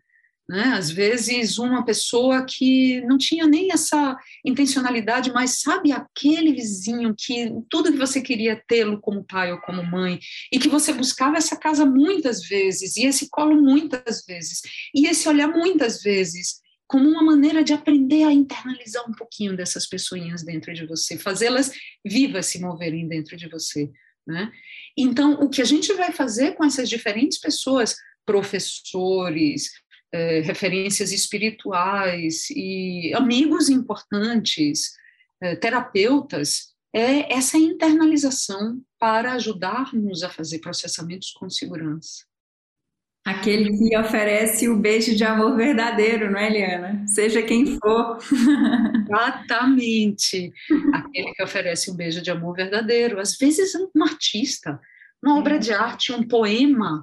né? Às vezes, uma pessoa que não tinha nem essa intencionalidade, mas sabe aquele vizinho que tudo que você queria tê-lo como pai ou como mãe, e que você buscava essa casa muitas vezes, e esse colo muitas vezes, e esse olhar muitas vezes, como uma maneira de aprender a internalizar um pouquinho dessas pessoinhas dentro de você, fazê-las vivas se moverem dentro de você. Né? Então, o que a gente vai fazer com essas diferentes pessoas, professores, é, referências espirituais e amigos importantes, é, terapeutas, é essa internalização para ajudar-nos a fazer processamentos com segurança. Aquele que oferece o beijo de amor verdadeiro, não é, Eliana? Seja quem for. Exatamente. Aquele que oferece um beijo de amor verdadeiro. Às vezes, um artista, uma obra é. de arte, um poema.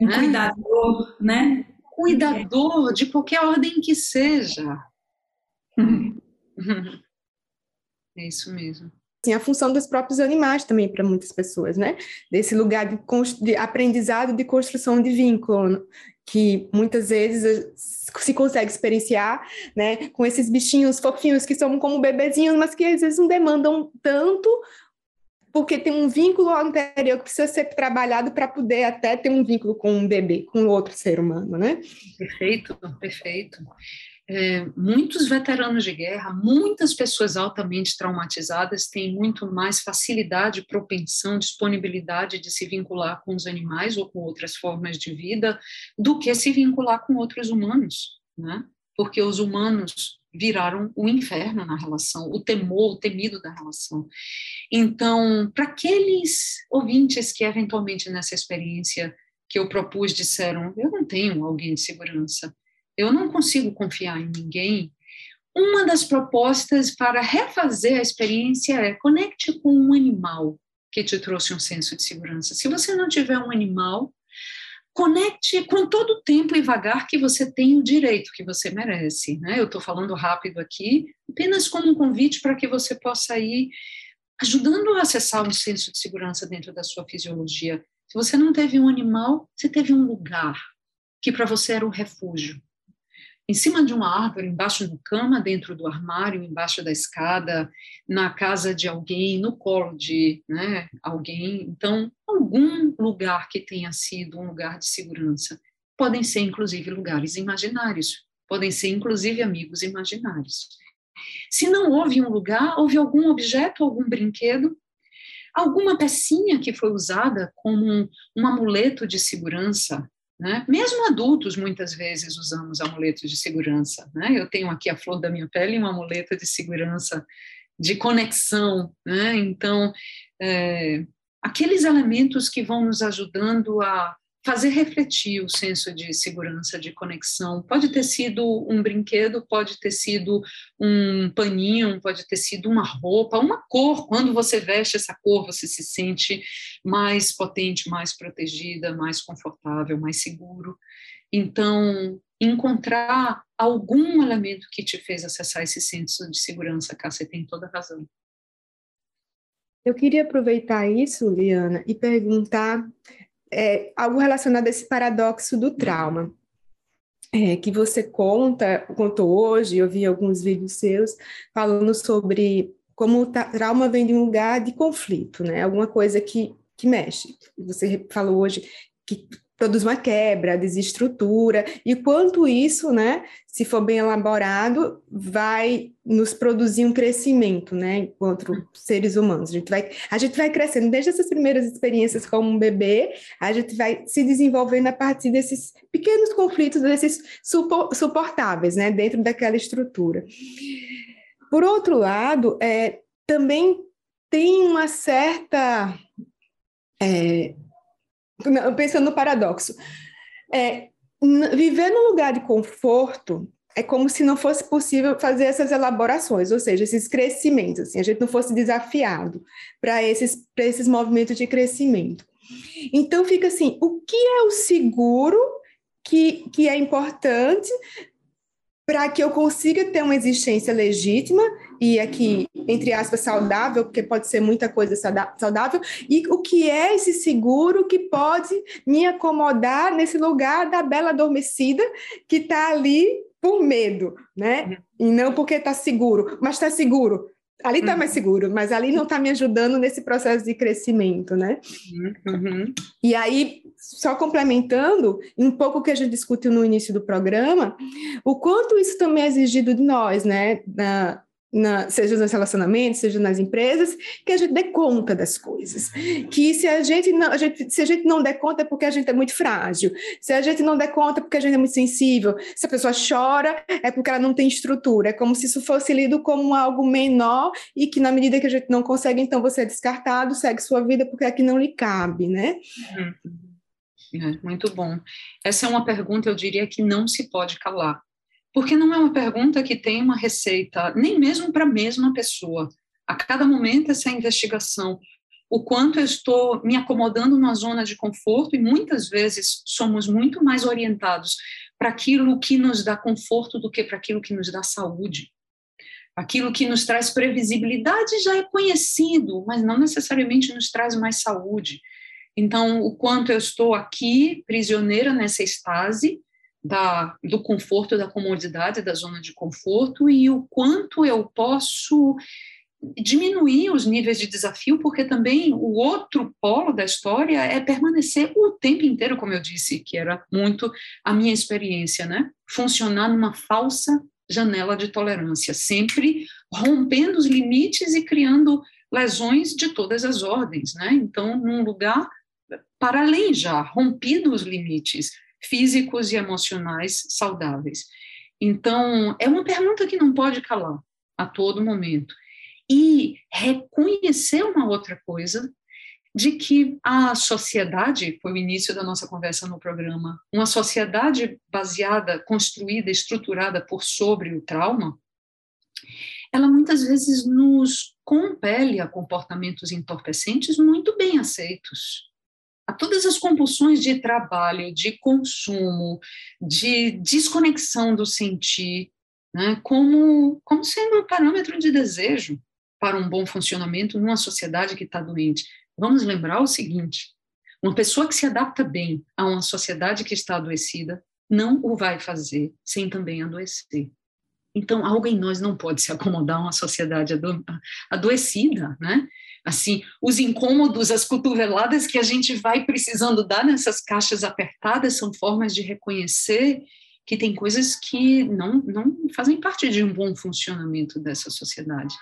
Um né? cuidador, né? cuidador de qualquer ordem que seja. É isso mesmo. Sim, a função dos próprios animais também para muitas pessoas, né? Desse lugar de, de aprendizado de construção de vínculo, que muitas vezes se consegue experienciar, né, com esses bichinhos fofinhos que são como bebezinhos, mas que às vezes não demandam tanto porque tem um vínculo anterior que precisa ser trabalhado para poder até ter um vínculo com um bebê, com outro ser humano, né? Perfeito, perfeito. É, muitos veteranos de guerra, muitas pessoas altamente traumatizadas têm muito mais facilidade, propensão, disponibilidade de se vincular com os animais ou com outras formas de vida do que se vincular com outros humanos, né? Porque os humanos viraram o inferno na relação, o temor, o temido da relação. Então, para aqueles ouvintes que eventualmente nessa experiência que eu propus disseram, eu não tenho alguém de segurança, eu não consigo confiar em ninguém, uma das propostas para refazer a experiência é conecte com um animal que te trouxe um senso de segurança. Se você não tiver um animal, conecte com todo o tempo e vagar que você tem o direito que você merece. Né? Eu estou falando rápido aqui, apenas como um convite para que você possa ir ajudando a acessar um senso de segurança dentro da sua fisiologia. Se você não teve um animal, você teve um lugar que para você era um refúgio em cima de uma árvore, embaixo da cama, dentro do armário, embaixo da escada, na casa de alguém, no colo de né, alguém. Então, algum lugar que tenha sido um lugar de segurança. Podem ser, inclusive, lugares imaginários, podem ser, inclusive, amigos imaginários. Se não houve um lugar, houve algum objeto, algum brinquedo, alguma pecinha que foi usada como um, um amuleto de segurança né? Mesmo adultos, muitas vezes, usamos amuletos de segurança. Né? Eu tenho aqui a flor da minha pele, um amuleto de segurança, de conexão. Né? Então, é, aqueles elementos que vão nos ajudando a fazer refletir o senso de segurança, de conexão. Pode ter sido um brinquedo, pode ter sido um paninho, pode ter sido uma roupa, uma cor. Quando você veste essa cor, você se sente mais potente, mais protegida, mais confortável, mais seguro. Então, encontrar algum elemento que te fez acessar esse senso de segurança, cá você tem toda a razão. Eu queria aproveitar isso, Liana, e perguntar é, algo relacionado a esse paradoxo do trauma. É, que você conta, contou hoje, eu vi alguns vídeos seus falando sobre como o trauma vem de um lugar de conflito, né? Alguma coisa que, que mexe. Você falou hoje que produz uma quebra, desestrutura, e quanto isso, né, se for bem elaborado, vai nos produzir um crescimento, né, enquanto seres humanos. A gente vai, a gente vai crescendo desde essas primeiras experiências como um bebê, a gente vai se desenvolvendo a partir desses pequenos conflitos, desses suportáveis, né, dentro daquela estrutura. Por outro lado, é, também tem uma certa. É, pensando no paradoxo. É, viver num lugar de conforto é como se não fosse possível fazer essas elaborações, ou seja, esses crescimentos, assim, a gente não fosse desafiado para esses, esses movimentos de crescimento. Então, fica assim: o que é o seguro que, que é importante para que eu consiga ter uma existência legítima e aqui, entre aspas, saudável, porque pode ser muita coisa saudável, e o que é esse seguro que pode me acomodar nesse lugar da bela adormecida que está ali por medo, né? E não porque está seguro, mas está seguro. Ali está uhum. mais seguro, mas ali não está me ajudando nesse processo de crescimento, né? Uhum. E aí, só complementando um pouco o que a gente discutiu no início do programa, o quanto isso também é exigido de nós, né? Na, na, seja nos relacionamentos, seja nas empresas, que a gente dê conta das coisas. Que se a gente não, a gente, se a gente não der conta é porque a gente é muito frágil. Se a gente não der conta é porque a gente é muito sensível. Se a pessoa chora é porque ela não tem estrutura. É como se isso fosse lido como algo menor e que na medida que a gente não consegue, então você é descartado, segue sua vida porque aqui não lhe cabe, né? Uhum. É, muito bom. Essa é uma pergunta, eu diria, que não se pode calar porque não é uma pergunta que tem uma receita, nem mesmo para a mesma pessoa. A cada momento, essa investigação, o quanto eu estou me acomodando numa zona de conforto, e muitas vezes somos muito mais orientados para aquilo que nos dá conforto do que para aquilo que nos dá saúde. Aquilo que nos traz previsibilidade já é conhecido, mas não necessariamente nos traz mais saúde. Então, o quanto eu estou aqui prisioneira nessa estase, da, do conforto, da comodidade, da zona de conforto e o quanto eu posso diminuir os níveis de desafio, porque também o outro polo da história é permanecer o tempo inteiro, como eu disse, que era muito a minha experiência, né? Funcionar numa falsa janela de tolerância, sempre rompendo os limites e criando lesões de todas as ordens, né? Então, num lugar para além já, rompido os limites, físicos e emocionais saudáveis. Então, é uma pergunta que não pode calar a todo momento. E reconhecer uma outra coisa, de que a sociedade, foi o início da nossa conversa no programa, uma sociedade baseada, construída, estruturada por sobre o trauma, ela muitas vezes nos compele a comportamentos entorpecentes muito bem aceitos a todas as compulsões de trabalho, de consumo, de desconexão do sentir, né, como, como sendo um parâmetro de desejo para um bom funcionamento numa sociedade que está doente. Vamos lembrar o seguinte: uma pessoa que se adapta bem a uma sociedade que está adoecida não o vai fazer sem também adoecer. Então, algo em nós não pode se acomodar a uma sociedade ado adoecida, né? Assim, os incômodos, as cotoveladas que a gente vai precisando dar nessas caixas apertadas são formas de reconhecer que tem coisas que não, não fazem parte de um bom funcionamento dessa sociedade.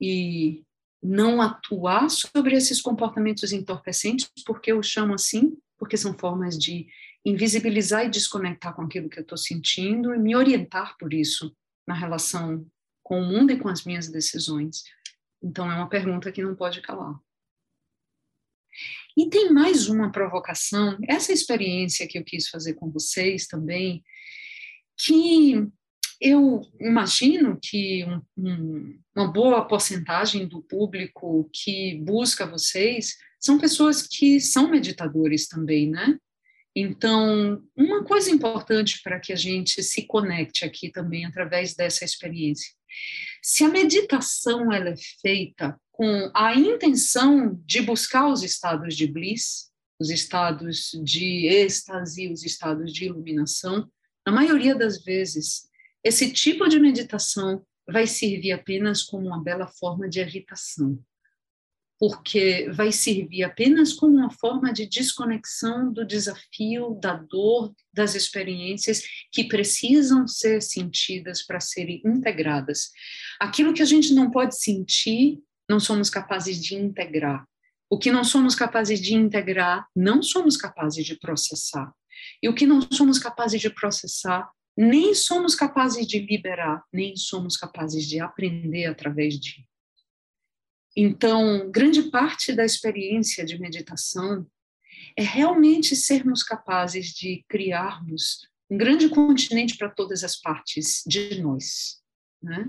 E não atuar sobre esses comportamentos entorpecentes, porque eu chamo assim, porque são formas de invisibilizar e desconectar com aquilo que eu estou sentindo e me orientar por isso na relação com o mundo e com as minhas decisões. Então, é uma pergunta que não pode calar. E tem mais uma provocação, essa experiência que eu quis fazer com vocês também, que eu imagino que um, um, uma boa porcentagem do público que busca vocês são pessoas que são meditadores também, né? Então, uma coisa importante para que a gente se conecte aqui também através dessa experiência se a meditação ela é feita com a intenção de buscar os estados de bliss, os estados de êxtase, os estados de iluminação, na maioria das vezes, esse tipo de meditação vai servir apenas como uma bela forma de evitação porque vai servir apenas como uma forma de desconexão do desafio, da dor, das experiências que precisam ser sentidas para serem integradas. Aquilo que a gente não pode sentir, não somos capazes de integrar. O que não somos capazes de integrar, não somos capazes de processar. E o que não somos capazes de processar, nem somos capazes de liberar, nem somos capazes de aprender através de. Então, grande parte da experiência de meditação é realmente sermos capazes de criarmos um grande continente para todas as partes de nós, né?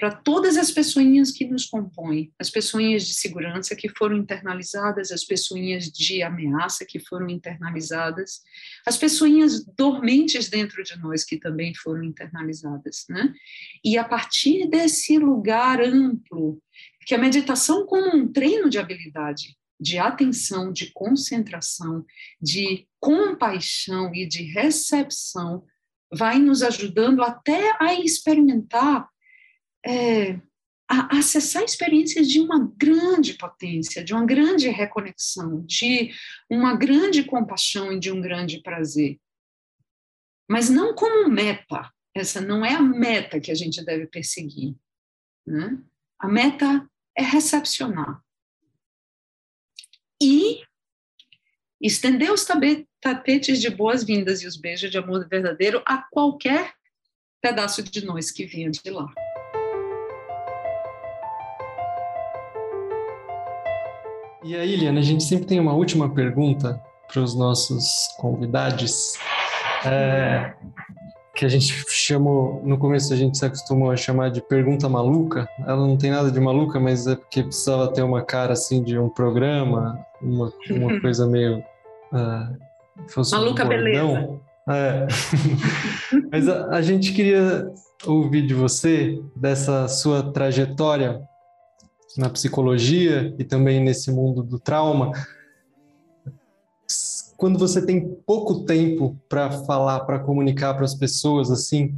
Para todas as pessoinhas que nos compõem, as pessoinhas de segurança que foram internalizadas, as pessoinhas de ameaça que foram internalizadas, as pessoinhas dormentes dentro de nós que também foram internalizadas, né? E a partir desse lugar amplo, que a meditação como um treino de habilidade, de atenção, de concentração, de compaixão e de recepção, vai nos ajudando até a experimentar é, a acessar experiências de uma grande potência, de uma grande reconexão, de uma grande compaixão e de um grande prazer. Mas não como meta, essa não é a meta que a gente deve perseguir. Né? A meta é recepcionar. E estender os tapetes de boas-vindas e os beijos de amor verdadeiro a qualquer pedaço de nós que venha de lá. E aí, Liana, a gente sempre tem uma última pergunta para os nossos convidados, é, que a gente chamou, no começo a gente se acostumou a chamar de pergunta maluca. Ela não tem nada de maluca, mas é porque precisava ter uma cara assim de um programa, uma, uma coisa meio. Uh, fosse maluca um beleza. É. mas a, a gente queria ouvir de você, dessa sua trajetória na psicologia e também nesse mundo do trauma, quando você tem pouco tempo para falar, para comunicar para as pessoas, assim,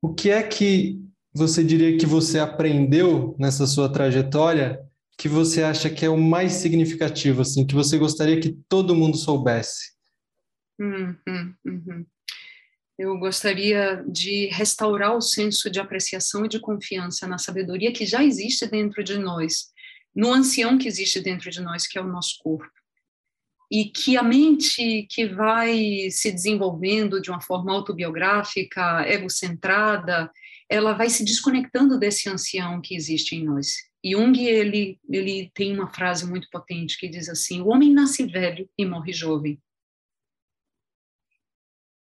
o que é que você diria que você aprendeu nessa sua trajetória que você acha que é o mais significativo, assim, que você gostaria que todo mundo soubesse? Uhum, uhum. Eu gostaria de restaurar o senso de apreciação e de confiança na sabedoria que já existe dentro de nós, no ancião que existe dentro de nós, que é o nosso corpo. E que a mente que vai se desenvolvendo de uma forma autobiográfica, egocentrada, ela vai se desconectando desse ancião que existe em nós. Jung, ele, ele tem uma frase muito potente que diz assim: o homem nasce velho e morre jovem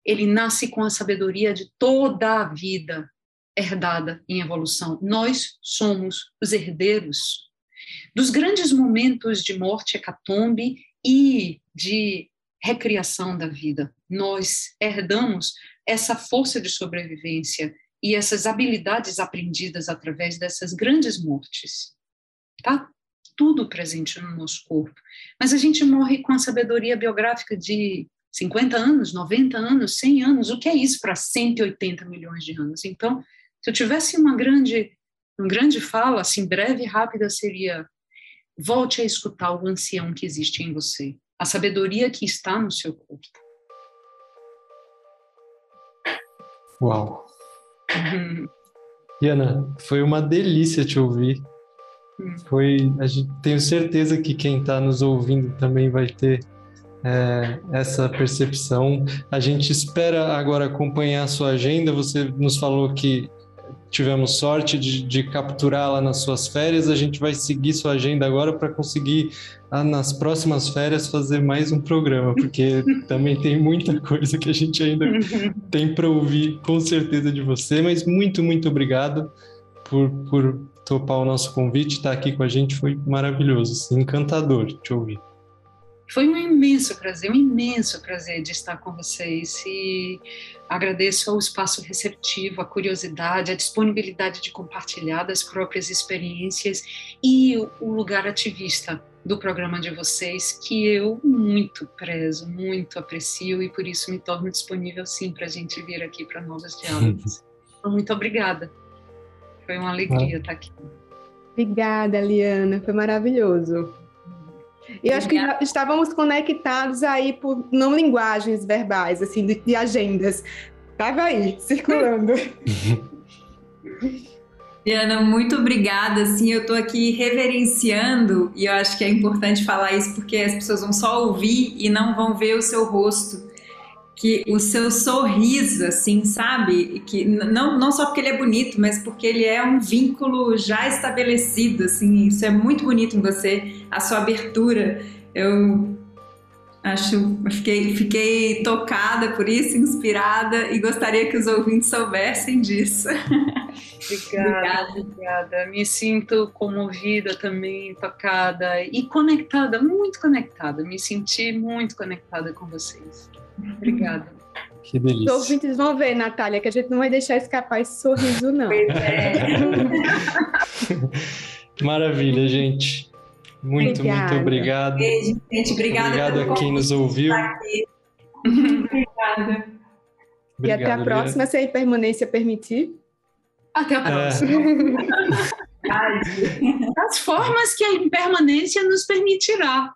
ele nasce com a sabedoria de toda a vida herdada em evolução. Nós somos os herdeiros dos grandes momentos de morte, hecatombe e de recriação da vida. Nós herdamos essa força de sobrevivência e essas habilidades aprendidas através dessas grandes mortes. Tá tudo presente no nosso corpo. Mas a gente morre com a sabedoria biográfica de 50 anos, 90 anos, 100 anos, o que é isso para 180 milhões de anos? Então, se eu tivesse uma grande, uma grande fala, assim, breve e rápida, seria: volte a escutar o ancião que existe em você, a sabedoria que está no seu corpo. Uau! Uhum. Diana, foi uma delícia te ouvir. Hum. Foi, gente, tenho certeza que quem está nos ouvindo também vai ter é, essa percepção. A gente espera agora acompanhar a sua agenda. Você nos falou que tivemos sorte de, de capturá-la nas suas férias. A gente vai seguir sua agenda agora para conseguir, ah, nas próximas férias, fazer mais um programa, porque também tem muita coisa que a gente ainda tem para ouvir, com certeza, de você. Mas muito, muito obrigado por, por topar o nosso convite, estar aqui com a gente. Foi maravilhoso, assim, encantador te ouvir. Foi um imenso prazer, um imenso prazer de estar com vocês e agradeço ao espaço receptivo, a curiosidade, a disponibilidade de compartilhar das próprias experiências e o lugar ativista do programa de vocês, que eu muito prezo, muito aprecio e por isso me torno disponível sim para a gente vir aqui para novos diálogos. Então, muito obrigada. Foi uma alegria ah. estar aqui. Obrigada, Liana. Foi maravilhoso. Eu acho que estávamos conectados aí por não linguagens verbais, assim, de, de agendas. Estava aí, circulando. Diana, muito obrigada. Assim, eu estou aqui reverenciando e eu acho que é importante falar isso porque as pessoas vão só ouvir e não vão ver o seu rosto. Que o seu sorriso, assim, sabe? Que não, não só porque ele é bonito, mas porque ele é um vínculo já estabelecido, assim. Isso é muito bonito em você, a sua abertura. Eu acho, fiquei, fiquei tocada por isso, inspirada e gostaria que os ouvintes soubessem disso. Obrigada, obrigada, obrigada. Me sinto comovida também, tocada e conectada, muito conectada. Me senti muito conectada com vocês. Obrigada. Que delícia. Os ouvintes vão ver, Natália, que a gente não vai deixar escapar esse sorriso, não. É. Maravilha, gente. Muito, Obrigada. muito obrigado. Beijo, gente. Obrigada Obrigado pelo a quem nos ouviu. Obrigada. e até a próxima, se a impermanência permitir. Até a É. próxima. Das formas que a impermanência nos permitirá.